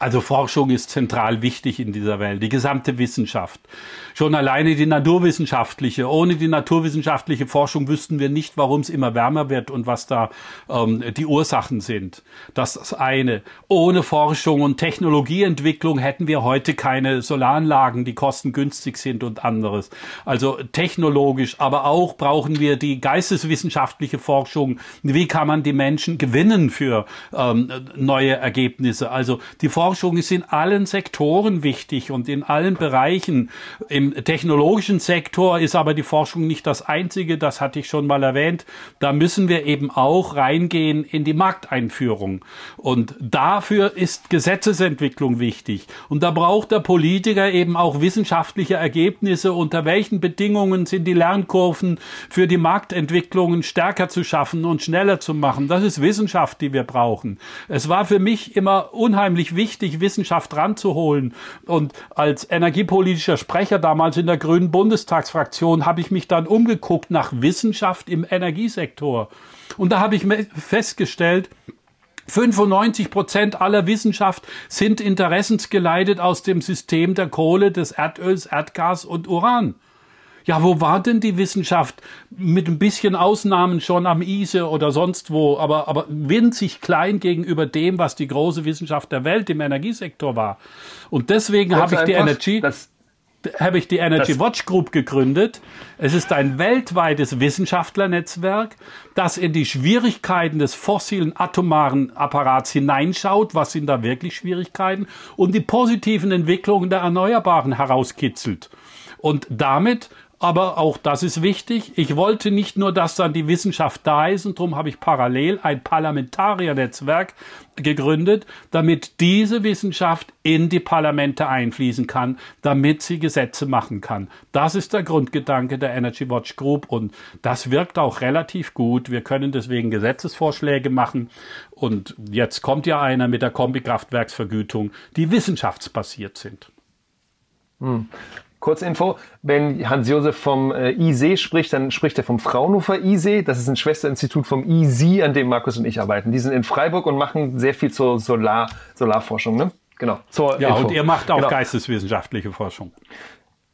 Also Forschung ist zentral wichtig in dieser Welt, die gesamte Wissenschaft. Schon alleine die naturwissenschaftliche. Ohne die naturwissenschaftliche Forschung wüssten wir nicht, warum es immer wärmer wird und was da ähm, die Ursachen sind. Das ist das eine. Ohne Forschung und Technologieentwicklung hätten wir heute keine Solaranlagen, die kostengünstig sind und anderes. Also technologisch, aber auch brauchen wir die geisteswissenschaftliche Forschung. Wie kann man die Menschen gewinnen für ähm, neue Ergebnisse? Also die Forschung Forschung ist in allen Sektoren wichtig und in allen Bereichen. Im technologischen Sektor ist aber die Forschung nicht das einzige, das hatte ich schon mal erwähnt. Da müssen wir eben auch reingehen in die Markteinführung. Und dafür ist Gesetzesentwicklung wichtig. Und da braucht der Politiker eben auch wissenschaftliche Ergebnisse, unter welchen Bedingungen sind die Lernkurven für die Marktentwicklungen stärker zu schaffen und schneller zu machen. Das ist Wissenschaft, die wir brauchen. Es war für mich immer unheimlich wichtig, wichtig, Wissenschaft ranzuholen. Und als energiepolitischer Sprecher damals in der Grünen Bundestagsfraktion habe ich mich dann umgeguckt nach Wissenschaft im Energiesektor. Und da habe ich festgestellt, 95 Prozent aller Wissenschaft sind interessensgeleitet aus dem System der Kohle, des Erdöls, Erdgas und Uran. Ja, wo war denn die Wissenschaft mit ein bisschen Ausnahmen schon am ISE oder sonst wo, aber, aber winzig klein gegenüber dem, was die große Wissenschaft der Welt im Energiesektor war. Und deswegen habe ich die Energy, habe ich die Energy Watch Group gegründet. Es ist ein weltweites Wissenschaftlernetzwerk, das in die Schwierigkeiten des fossilen atomaren Apparats hineinschaut. Was sind da wirklich Schwierigkeiten? Und die positiven Entwicklungen der Erneuerbaren herauskitzelt. Und damit aber auch das ist wichtig. Ich wollte nicht nur, dass dann die Wissenschaft da ist und darum habe ich parallel ein Parlamentariernetzwerk gegründet, damit diese Wissenschaft in die Parlamente einfließen kann, damit sie Gesetze machen kann. Das ist der Grundgedanke der Energy Watch Group und das wirkt auch relativ gut. Wir können deswegen Gesetzesvorschläge machen und jetzt kommt ja einer mit der Kombikraftwerksvergütung, die wissenschaftsbasiert sind. Hm. Kurzinfo, wenn Hans-Josef vom äh, ISE spricht, dann spricht er vom Fraunhofer ISE. Das ist ein Schwesterinstitut vom ISI, an dem Markus und ich arbeiten. Die sind in Freiburg und machen sehr viel zur Solar, Solarforschung. Ne? Genau. ja, Info. und ihr macht auch genau. geisteswissenschaftliche Forschung.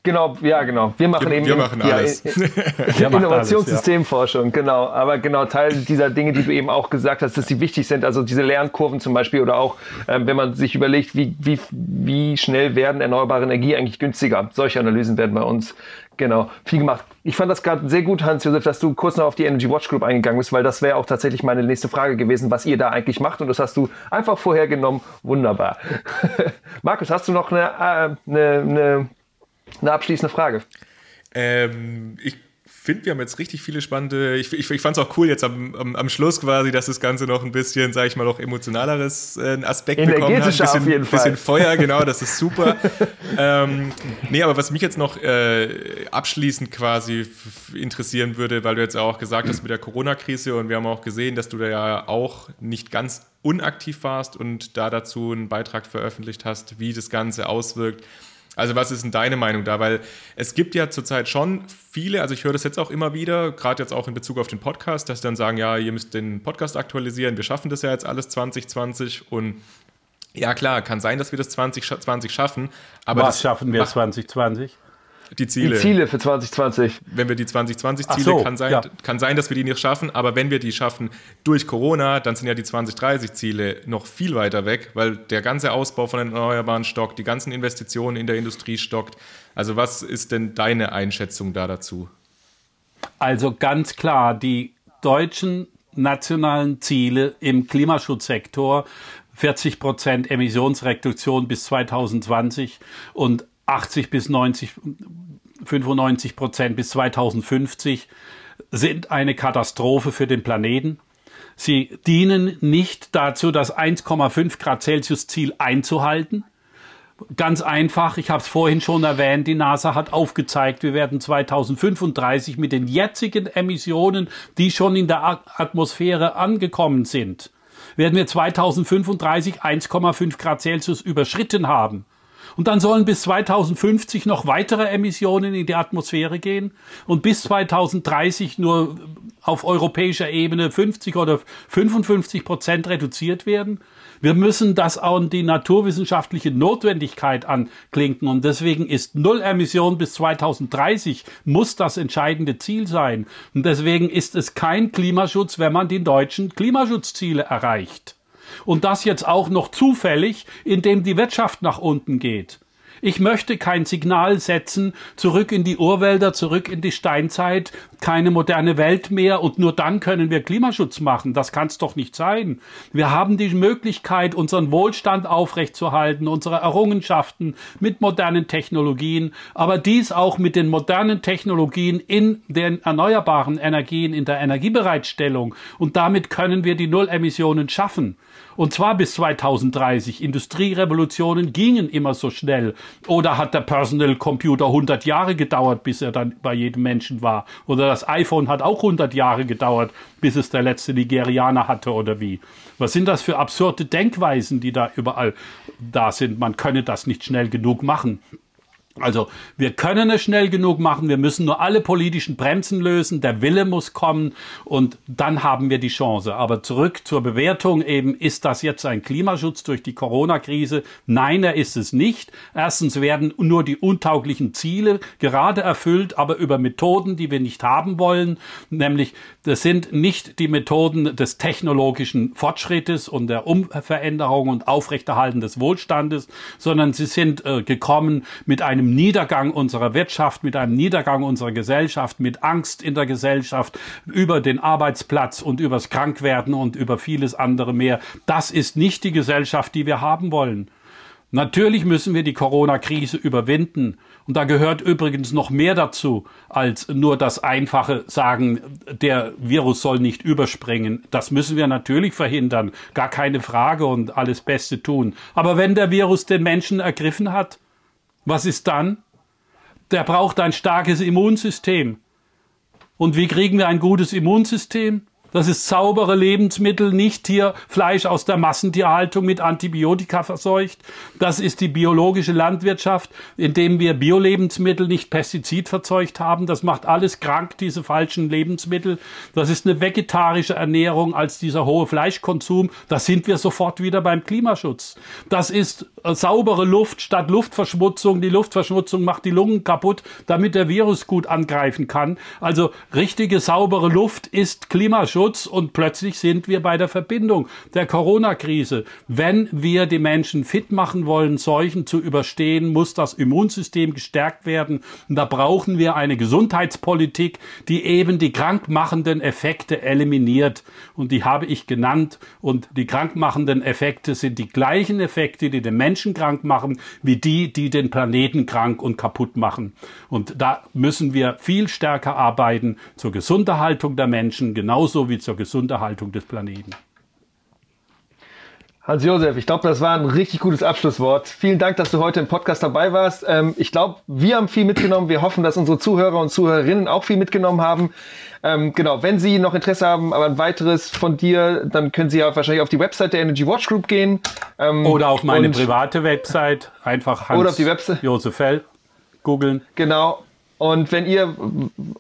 Genau, ja, genau. Wir machen wir, eben wir machen ja, alles. Innovationssystemforschung, ja. genau. Aber genau Teil dieser Dinge, die du eben auch gesagt hast, dass die wichtig sind, also diese Lernkurven zum Beispiel oder auch, ähm, wenn man sich überlegt, wie, wie, wie schnell werden erneuerbare Energie eigentlich günstiger. Solche Analysen werden bei uns Genau, viel gemacht. Ich fand das gerade sehr gut, Hans-Josef, dass du kurz noch auf die Energy Watch Group eingegangen bist, weil das wäre auch tatsächlich meine nächste Frage gewesen, was ihr da eigentlich macht. Und das hast du einfach vorhergenommen. Wunderbar. Markus, hast du noch eine, äh, eine, eine eine abschließende Frage. Ähm, ich finde, wir haben jetzt richtig viele spannende. Ich, ich, ich fand es auch cool jetzt am, am, am, Schluss quasi, dass das Ganze noch ein bisschen, sage ich mal, noch emotionaleres äh, Aspekt bekommen hat. Ein bisschen, auf jeden bisschen Feuer, genau, das ist super. ähm, nee, aber was mich jetzt noch äh, abschließend quasi interessieren würde, weil du jetzt auch gesagt hast mit der Corona-Krise und wir haben auch gesehen, dass du da ja auch nicht ganz unaktiv warst und da dazu einen Beitrag veröffentlicht hast, wie das Ganze auswirkt also was ist denn deine Meinung da? Weil es gibt ja zurzeit schon viele, also ich höre das jetzt auch immer wieder, gerade jetzt auch in Bezug auf den Podcast, dass sie dann sagen, ja, ihr müsst den Podcast aktualisieren, wir schaffen das ja jetzt alles 2020 und ja klar, kann sein, dass wir das 2020 schaffen. Aber was schaffen wir 2020? Die Ziele. Die Ziele für 2020. Wenn wir die 2020-Ziele, so, kann, sein, ja. kann sein, dass wir die nicht schaffen, aber wenn wir die schaffen durch Corona, dann sind ja die 2030-Ziele noch viel weiter weg, weil der ganze Ausbau von den Erneuerbaren stockt, die ganzen Investitionen in der Industrie stockt. Also was ist denn deine Einschätzung da dazu? Also ganz klar, die deutschen nationalen Ziele im Klimaschutzsektor 40 Prozent Emissionsreduktion bis 2020 und 80 bis 90, 95 Prozent bis 2050 sind eine Katastrophe für den Planeten. Sie dienen nicht dazu, das 1,5 Grad Celsius Ziel einzuhalten. Ganz einfach, ich habe es vorhin schon erwähnt, die NASA hat aufgezeigt, wir werden 2035 mit den jetzigen Emissionen, die schon in der Atmosphäre angekommen sind, werden wir 2035 1,5 Grad Celsius überschritten haben. Und dann sollen bis 2050 noch weitere Emissionen in die Atmosphäre gehen und bis 2030 nur auf europäischer Ebene 50 oder 55 Prozent reduziert werden. Wir müssen das an die naturwissenschaftliche Notwendigkeit anklinken und deswegen ist Null Emission bis 2030 muss das entscheidende Ziel sein. Und deswegen ist es kein Klimaschutz, wenn man die deutschen Klimaschutzziele erreicht. Und das jetzt auch noch zufällig, indem die Wirtschaft nach unten geht. Ich möchte kein Signal setzen, zurück in die Urwälder, zurück in die Steinzeit, keine moderne Welt mehr und nur dann können wir Klimaschutz machen. Das kann es doch nicht sein. Wir haben die Möglichkeit, unseren Wohlstand aufrechtzuerhalten, unsere Errungenschaften mit modernen Technologien, aber dies auch mit den modernen Technologien in den erneuerbaren Energien, in der Energiebereitstellung. Und damit können wir die Nullemissionen schaffen. Und zwar bis 2030. Industrierevolutionen gingen immer so schnell. Oder hat der Personal Computer 100 Jahre gedauert, bis er dann bei jedem Menschen war? Oder das iPhone hat auch 100 Jahre gedauert, bis es der letzte Nigerianer hatte oder wie? Was sind das für absurde Denkweisen, die da überall da sind? Man könne das nicht schnell genug machen. Also wir können es schnell genug machen, wir müssen nur alle politischen Bremsen lösen, der Wille muss kommen und dann haben wir die Chance. Aber zurück zur Bewertung eben, ist das jetzt ein Klimaschutz durch die Corona-Krise? Nein, er ist es nicht. Erstens werden nur die untauglichen Ziele gerade erfüllt, aber über Methoden, die wir nicht haben wollen, nämlich das sind nicht die Methoden des technologischen Fortschrittes und der Umveränderung und Aufrechterhalten des Wohlstandes, sondern sie sind äh, gekommen mit einem Niedergang unserer Wirtschaft, mit einem Niedergang unserer Gesellschaft, mit Angst in der Gesellschaft über den Arbeitsplatz und übers Krankwerden und über vieles andere mehr. Das ist nicht die Gesellschaft, die wir haben wollen. Natürlich müssen wir die Corona-Krise überwinden. Und da gehört übrigens noch mehr dazu, als nur das einfache Sagen, der Virus soll nicht überspringen. Das müssen wir natürlich verhindern. Gar keine Frage und alles Beste tun. Aber wenn der Virus den Menschen ergriffen hat, was ist dann? Der braucht ein starkes Immunsystem. Und wie kriegen wir ein gutes Immunsystem? Das ist saubere Lebensmittel, nicht hier Fleisch aus der Massentierhaltung mit Antibiotika verseucht. Das ist die biologische Landwirtschaft, indem wir Biolebensmittel nicht Pestizid verzeugt haben. Das macht alles krank, diese falschen Lebensmittel. Das ist eine vegetarische Ernährung als dieser hohe Fleischkonsum. Da sind wir sofort wieder beim Klimaschutz. Das ist saubere Luft statt Luftverschmutzung. Die Luftverschmutzung macht die Lungen kaputt, damit der Virus gut angreifen kann. Also richtige saubere Luft ist Klimaschutz. Schutz und plötzlich sind wir bei der Verbindung der Corona-Krise. Wenn wir die Menschen fit machen wollen, Seuchen zu überstehen, muss das Immunsystem gestärkt werden. Und da brauchen wir eine Gesundheitspolitik, die eben die krankmachenden Effekte eliminiert. Und die habe ich genannt. Und die krankmachenden Effekte sind die gleichen Effekte, die den Menschen krank machen, wie die, die den Planeten krank und kaputt machen. Und da müssen wir viel stärker arbeiten zur Gesunderhaltung der Menschen, genauso wie zur Gesunderhaltung des Planeten. Hans-Josef, ich glaube, das war ein richtig gutes Abschlusswort. Vielen Dank, dass du heute im Podcast dabei warst. Ähm, ich glaube, wir haben viel mitgenommen. Wir hoffen, dass unsere Zuhörer und Zuhörerinnen auch viel mitgenommen haben. Ähm, genau, wenn Sie noch Interesse haben, aber ein weiteres von dir, dann können Sie ja wahrscheinlich auf die Website der Energy Watch Group gehen. Ähm, oder auf meine private Website, einfach Hans oder auf die Website. Josef Fell googeln. Genau. Und wenn ihr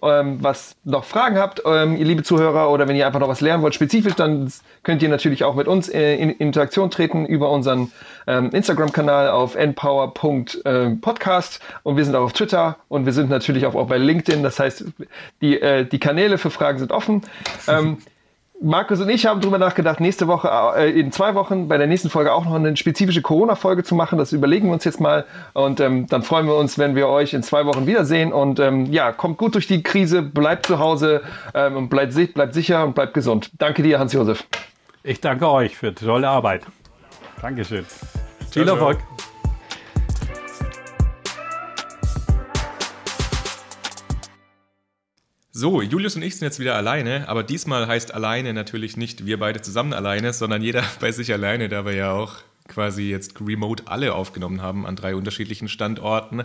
ähm, was noch Fragen habt, ähm, ihr liebe Zuhörer, oder wenn ihr einfach noch was lernen wollt, spezifisch, dann könnt ihr natürlich auch mit uns äh, in Interaktion treten über unseren ähm, Instagram-Kanal auf npower.podcast und wir sind auch auf Twitter und wir sind natürlich auch, auch bei LinkedIn. Das heißt, die, äh, die Kanäle für Fragen sind offen. Ähm, Markus und ich haben darüber nachgedacht, nächste Woche, äh, in zwei Wochen bei der nächsten Folge auch noch eine spezifische Corona-Folge zu machen. Das überlegen wir uns jetzt mal. Und ähm, dann freuen wir uns, wenn wir euch in zwei Wochen wiedersehen. Und ähm, ja, kommt gut durch die Krise, bleibt zu Hause ähm, und bleibt, bleibt sicher und bleibt gesund. Danke dir, Hans-Josef. Ich danke euch für die tolle Arbeit. Dankeschön. Viel Erfolg. So, Julius und ich sind jetzt wieder alleine, aber diesmal heißt alleine natürlich nicht wir beide zusammen alleine, sondern jeder bei sich alleine, da wir ja auch quasi jetzt remote alle aufgenommen haben an drei unterschiedlichen Standorten.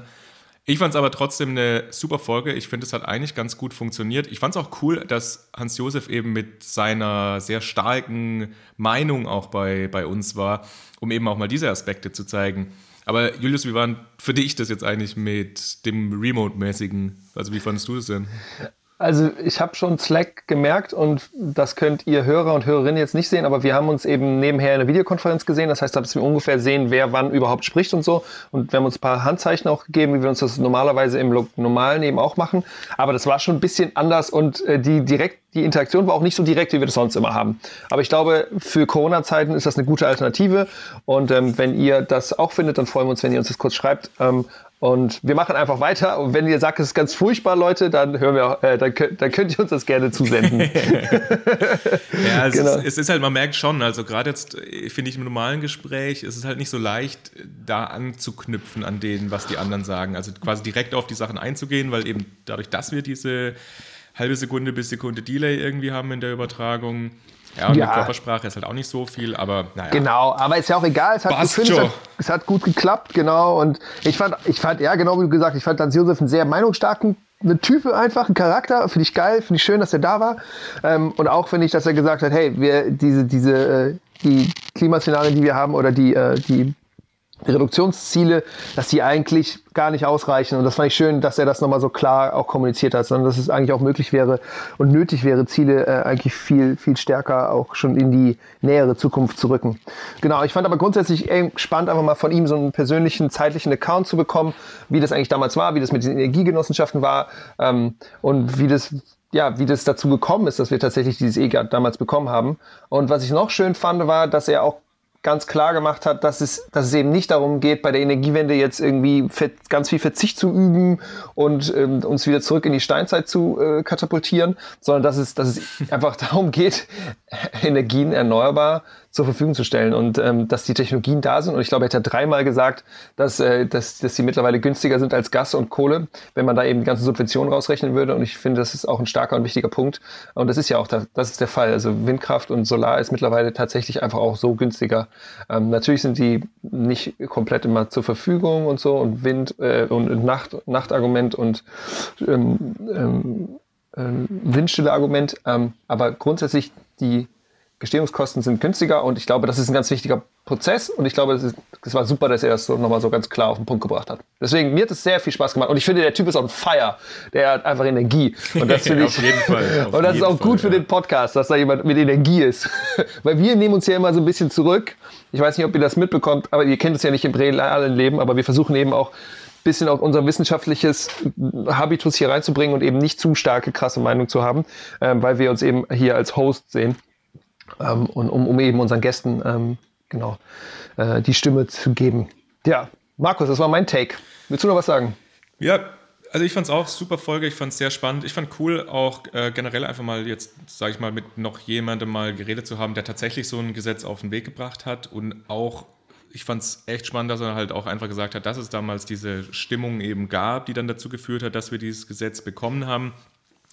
Ich fand es aber trotzdem eine super Folge. Ich finde, es hat eigentlich ganz gut funktioniert. Ich fand es auch cool, dass Hans-Josef eben mit seiner sehr starken Meinung auch bei, bei uns war, um eben auch mal diese Aspekte zu zeigen. Aber Julius, wie war für dich das jetzt eigentlich mit dem Remote-mäßigen? Also wie fandest du das denn? Also ich habe schon Slack gemerkt und das könnt ihr Hörer und Hörerinnen jetzt nicht sehen, aber wir haben uns eben nebenher in der Videokonferenz gesehen. Das heißt, dass wir ungefähr sehen, wer wann überhaupt spricht und so. Und wir haben uns ein paar Handzeichen auch gegeben, wie wir uns das normalerweise im normalen eben auch machen. Aber das war schon ein bisschen anders und äh, die direkt die Interaktion war auch nicht so direkt, wie wir das sonst immer haben. Aber ich glaube, für Corona-Zeiten ist das eine gute Alternative. Und ähm, wenn ihr das auch findet, dann freuen wir uns, wenn ihr uns das kurz schreibt. Ähm, und wir machen einfach weiter. Und wenn ihr sagt, es ist ganz furchtbar, Leute, dann hören wir, äh, dann, könnt, dann, könnt ihr uns das gerne zusenden. ja, es, genau. ist, es, ist, halt, man merkt schon, also gerade jetzt äh, finde ich im normalen Gespräch, es ist halt nicht so leicht, da anzuknüpfen an denen, was die anderen sagen. Also quasi direkt auf die Sachen einzugehen, weil eben dadurch, dass wir diese halbe Sekunde bis Sekunde Delay irgendwie haben in der Übertragung, ja, und ja. mit Körpersprache ist halt auch nicht so viel, aber naja. Genau, aber ist ja auch egal. Es hat, Passt es hat, es hat gut geklappt, genau. Und ich fand, ich fand, ja, genau wie du gesagt, ich fand Hans Josef einen sehr meinungsstarken eine Type einfach, ein Charakter, finde ich geil, finde ich schön, dass er da war. Ähm, und auch finde ich, dass er gesagt hat, hey, wir diese, diese, äh, die Klimaszenarien, die wir haben oder die, äh, die Reduktionsziele, dass die eigentlich gar nicht ausreichen. Und das fand ich schön, dass er das nochmal so klar auch kommuniziert hat, sondern dass es eigentlich auch möglich wäre und nötig wäre, Ziele äh, eigentlich viel, viel stärker auch schon in die nähere Zukunft zu rücken. Genau, ich fand aber grundsätzlich spannend, einfach mal von ihm so einen persönlichen zeitlichen Account zu bekommen, wie das eigentlich damals war, wie das mit den Energiegenossenschaften war ähm, und wie das ja, wie das dazu gekommen ist, dass wir tatsächlich dieses E-Gard damals bekommen haben. Und was ich noch schön fand, war, dass er auch ganz klar gemacht hat, dass es, dass es eben nicht darum geht, bei der Energiewende jetzt irgendwie ganz viel Verzicht zu üben und ähm, uns wieder zurück in die Steinzeit zu äh, katapultieren, sondern dass es, dass es einfach darum geht, Energien erneuerbar zur Verfügung zu stellen und ähm, dass die Technologien da sind. Und ich glaube, er hat ja dreimal gesagt, dass, äh, dass, dass sie mittlerweile günstiger sind als Gas und Kohle, wenn man da eben die ganzen Subventionen rausrechnen würde. Und ich finde, das ist auch ein starker und wichtiger Punkt. Und das ist ja auch der, das ist der Fall. Also Windkraft und Solar ist mittlerweile tatsächlich einfach auch so günstiger. Ähm, natürlich sind die nicht komplett immer zur Verfügung und so und Wind äh, und Nacht, Nachtargument und ähm, ähm, ähm Windstille Argument. Ähm, aber grundsätzlich die Gestehungskosten sind günstiger und ich glaube, das ist ein ganz wichtiger Prozess und ich glaube, es war super, dass er das so nochmal so ganz klar auf den Punkt gebracht hat. Deswegen, mir hat es sehr viel Spaß gemacht und ich finde, der Typ ist on fire. Der hat einfach Energie. Und das finde ich. auf jeden Fall. und das ist auch gut Fall, für ja. den Podcast, dass da jemand mit Energie ist. Weil wir nehmen uns ja immer so ein bisschen zurück. Ich weiß nicht, ob ihr das mitbekommt, aber ihr kennt es ja nicht im realen Leben, aber wir versuchen eben auch ein bisschen auch unser wissenschaftliches Habitus hier reinzubringen und eben nicht zu starke, krasse Meinung zu haben, ähm, weil wir uns eben hier als Host sehen ähm, und um, um, eben unseren Gästen ähm, genau äh, die Stimme zu geben. Ja, Markus, das war mein Take. Willst du noch was sagen? Ja, also ich fand es auch super Folge, ich fand es sehr spannend. Ich fand cool auch äh, generell einfach mal jetzt, sage ich mal, mit noch jemandem mal geredet zu haben, der tatsächlich so ein Gesetz auf den Weg gebracht hat und auch ich fand es echt spannend, dass er halt auch einfach gesagt hat, dass es damals diese Stimmung eben gab, die dann dazu geführt hat, dass wir dieses Gesetz bekommen haben.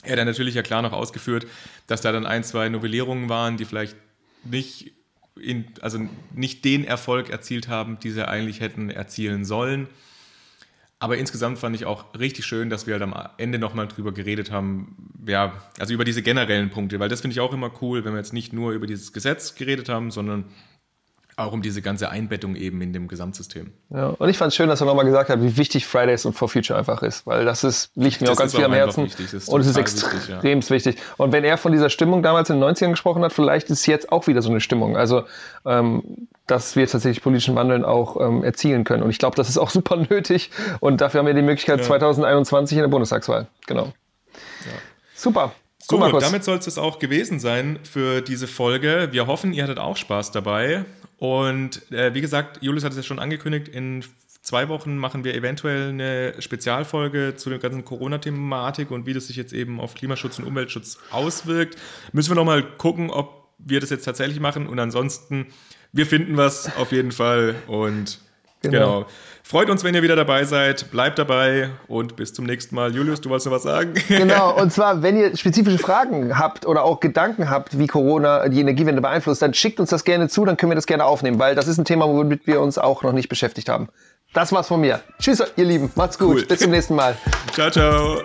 Er hat dann natürlich ja klar noch ausgeführt, dass da dann ein, zwei Novellierungen waren, die vielleicht nicht, in, also nicht den Erfolg erzielt haben, die sie eigentlich hätten erzielen sollen. Aber insgesamt fand ich auch richtig schön, dass wir halt am Ende nochmal drüber geredet haben, ja, also über diese generellen Punkte, weil das finde ich auch immer cool, wenn wir jetzt nicht nur über dieses Gesetz geredet haben, sondern Auch um diese ganze Einbettung eben in dem Gesamtsystem. Ja, und ich fand es schön, dass er nochmal gesagt hat, wie wichtig Fridays und For Future einfach ist, weil das ist, liegt mir das auch ganz viel am Herzen. Und es ist extrem wichtig, ja. wichtig. Und wenn er von dieser Stimmung damals in den 90ern gesprochen hat, vielleicht ist jetzt auch wieder so eine Stimmung. Also, ähm, dass wir tatsächlich politischen Wandeln auch ähm, erzielen können. Und ich glaube, das ist auch super nötig. Und dafür haben wir die Möglichkeit ja. 2021 in der Bundestagswahl. Genau. Ja. Super. So, damit soll es auch gewesen sein für diese Folge. Wir hoffen, ihr hattet auch Spaß dabei. Und äh, wie gesagt, Julius hat es ja schon angekündigt, in zwei Wochen machen wir eventuell eine Spezialfolge zu der ganzen Corona-Thematik und wie das sich jetzt eben auf Klimaschutz und Umweltschutz auswirkt. Müssen wir nochmal gucken, ob wir das jetzt tatsächlich machen. Und ansonsten, wir finden was auf jeden Fall. Und genau. genau. Freut uns, wenn ihr wieder dabei seid. Bleibt dabei und bis zum nächsten Mal. Julius, du wolltest noch was sagen? Genau, und zwar, wenn ihr spezifische Fragen habt oder auch Gedanken habt, wie Corona die Energiewende beeinflusst, dann schickt uns das gerne zu, dann können wir das gerne aufnehmen, weil das ist ein Thema, womit wir uns auch noch nicht beschäftigt haben. Das war's von mir. Tschüss, ihr Lieben. Macht's gut. Cool. Bis zum nächsten Mal. Ciao, ciao.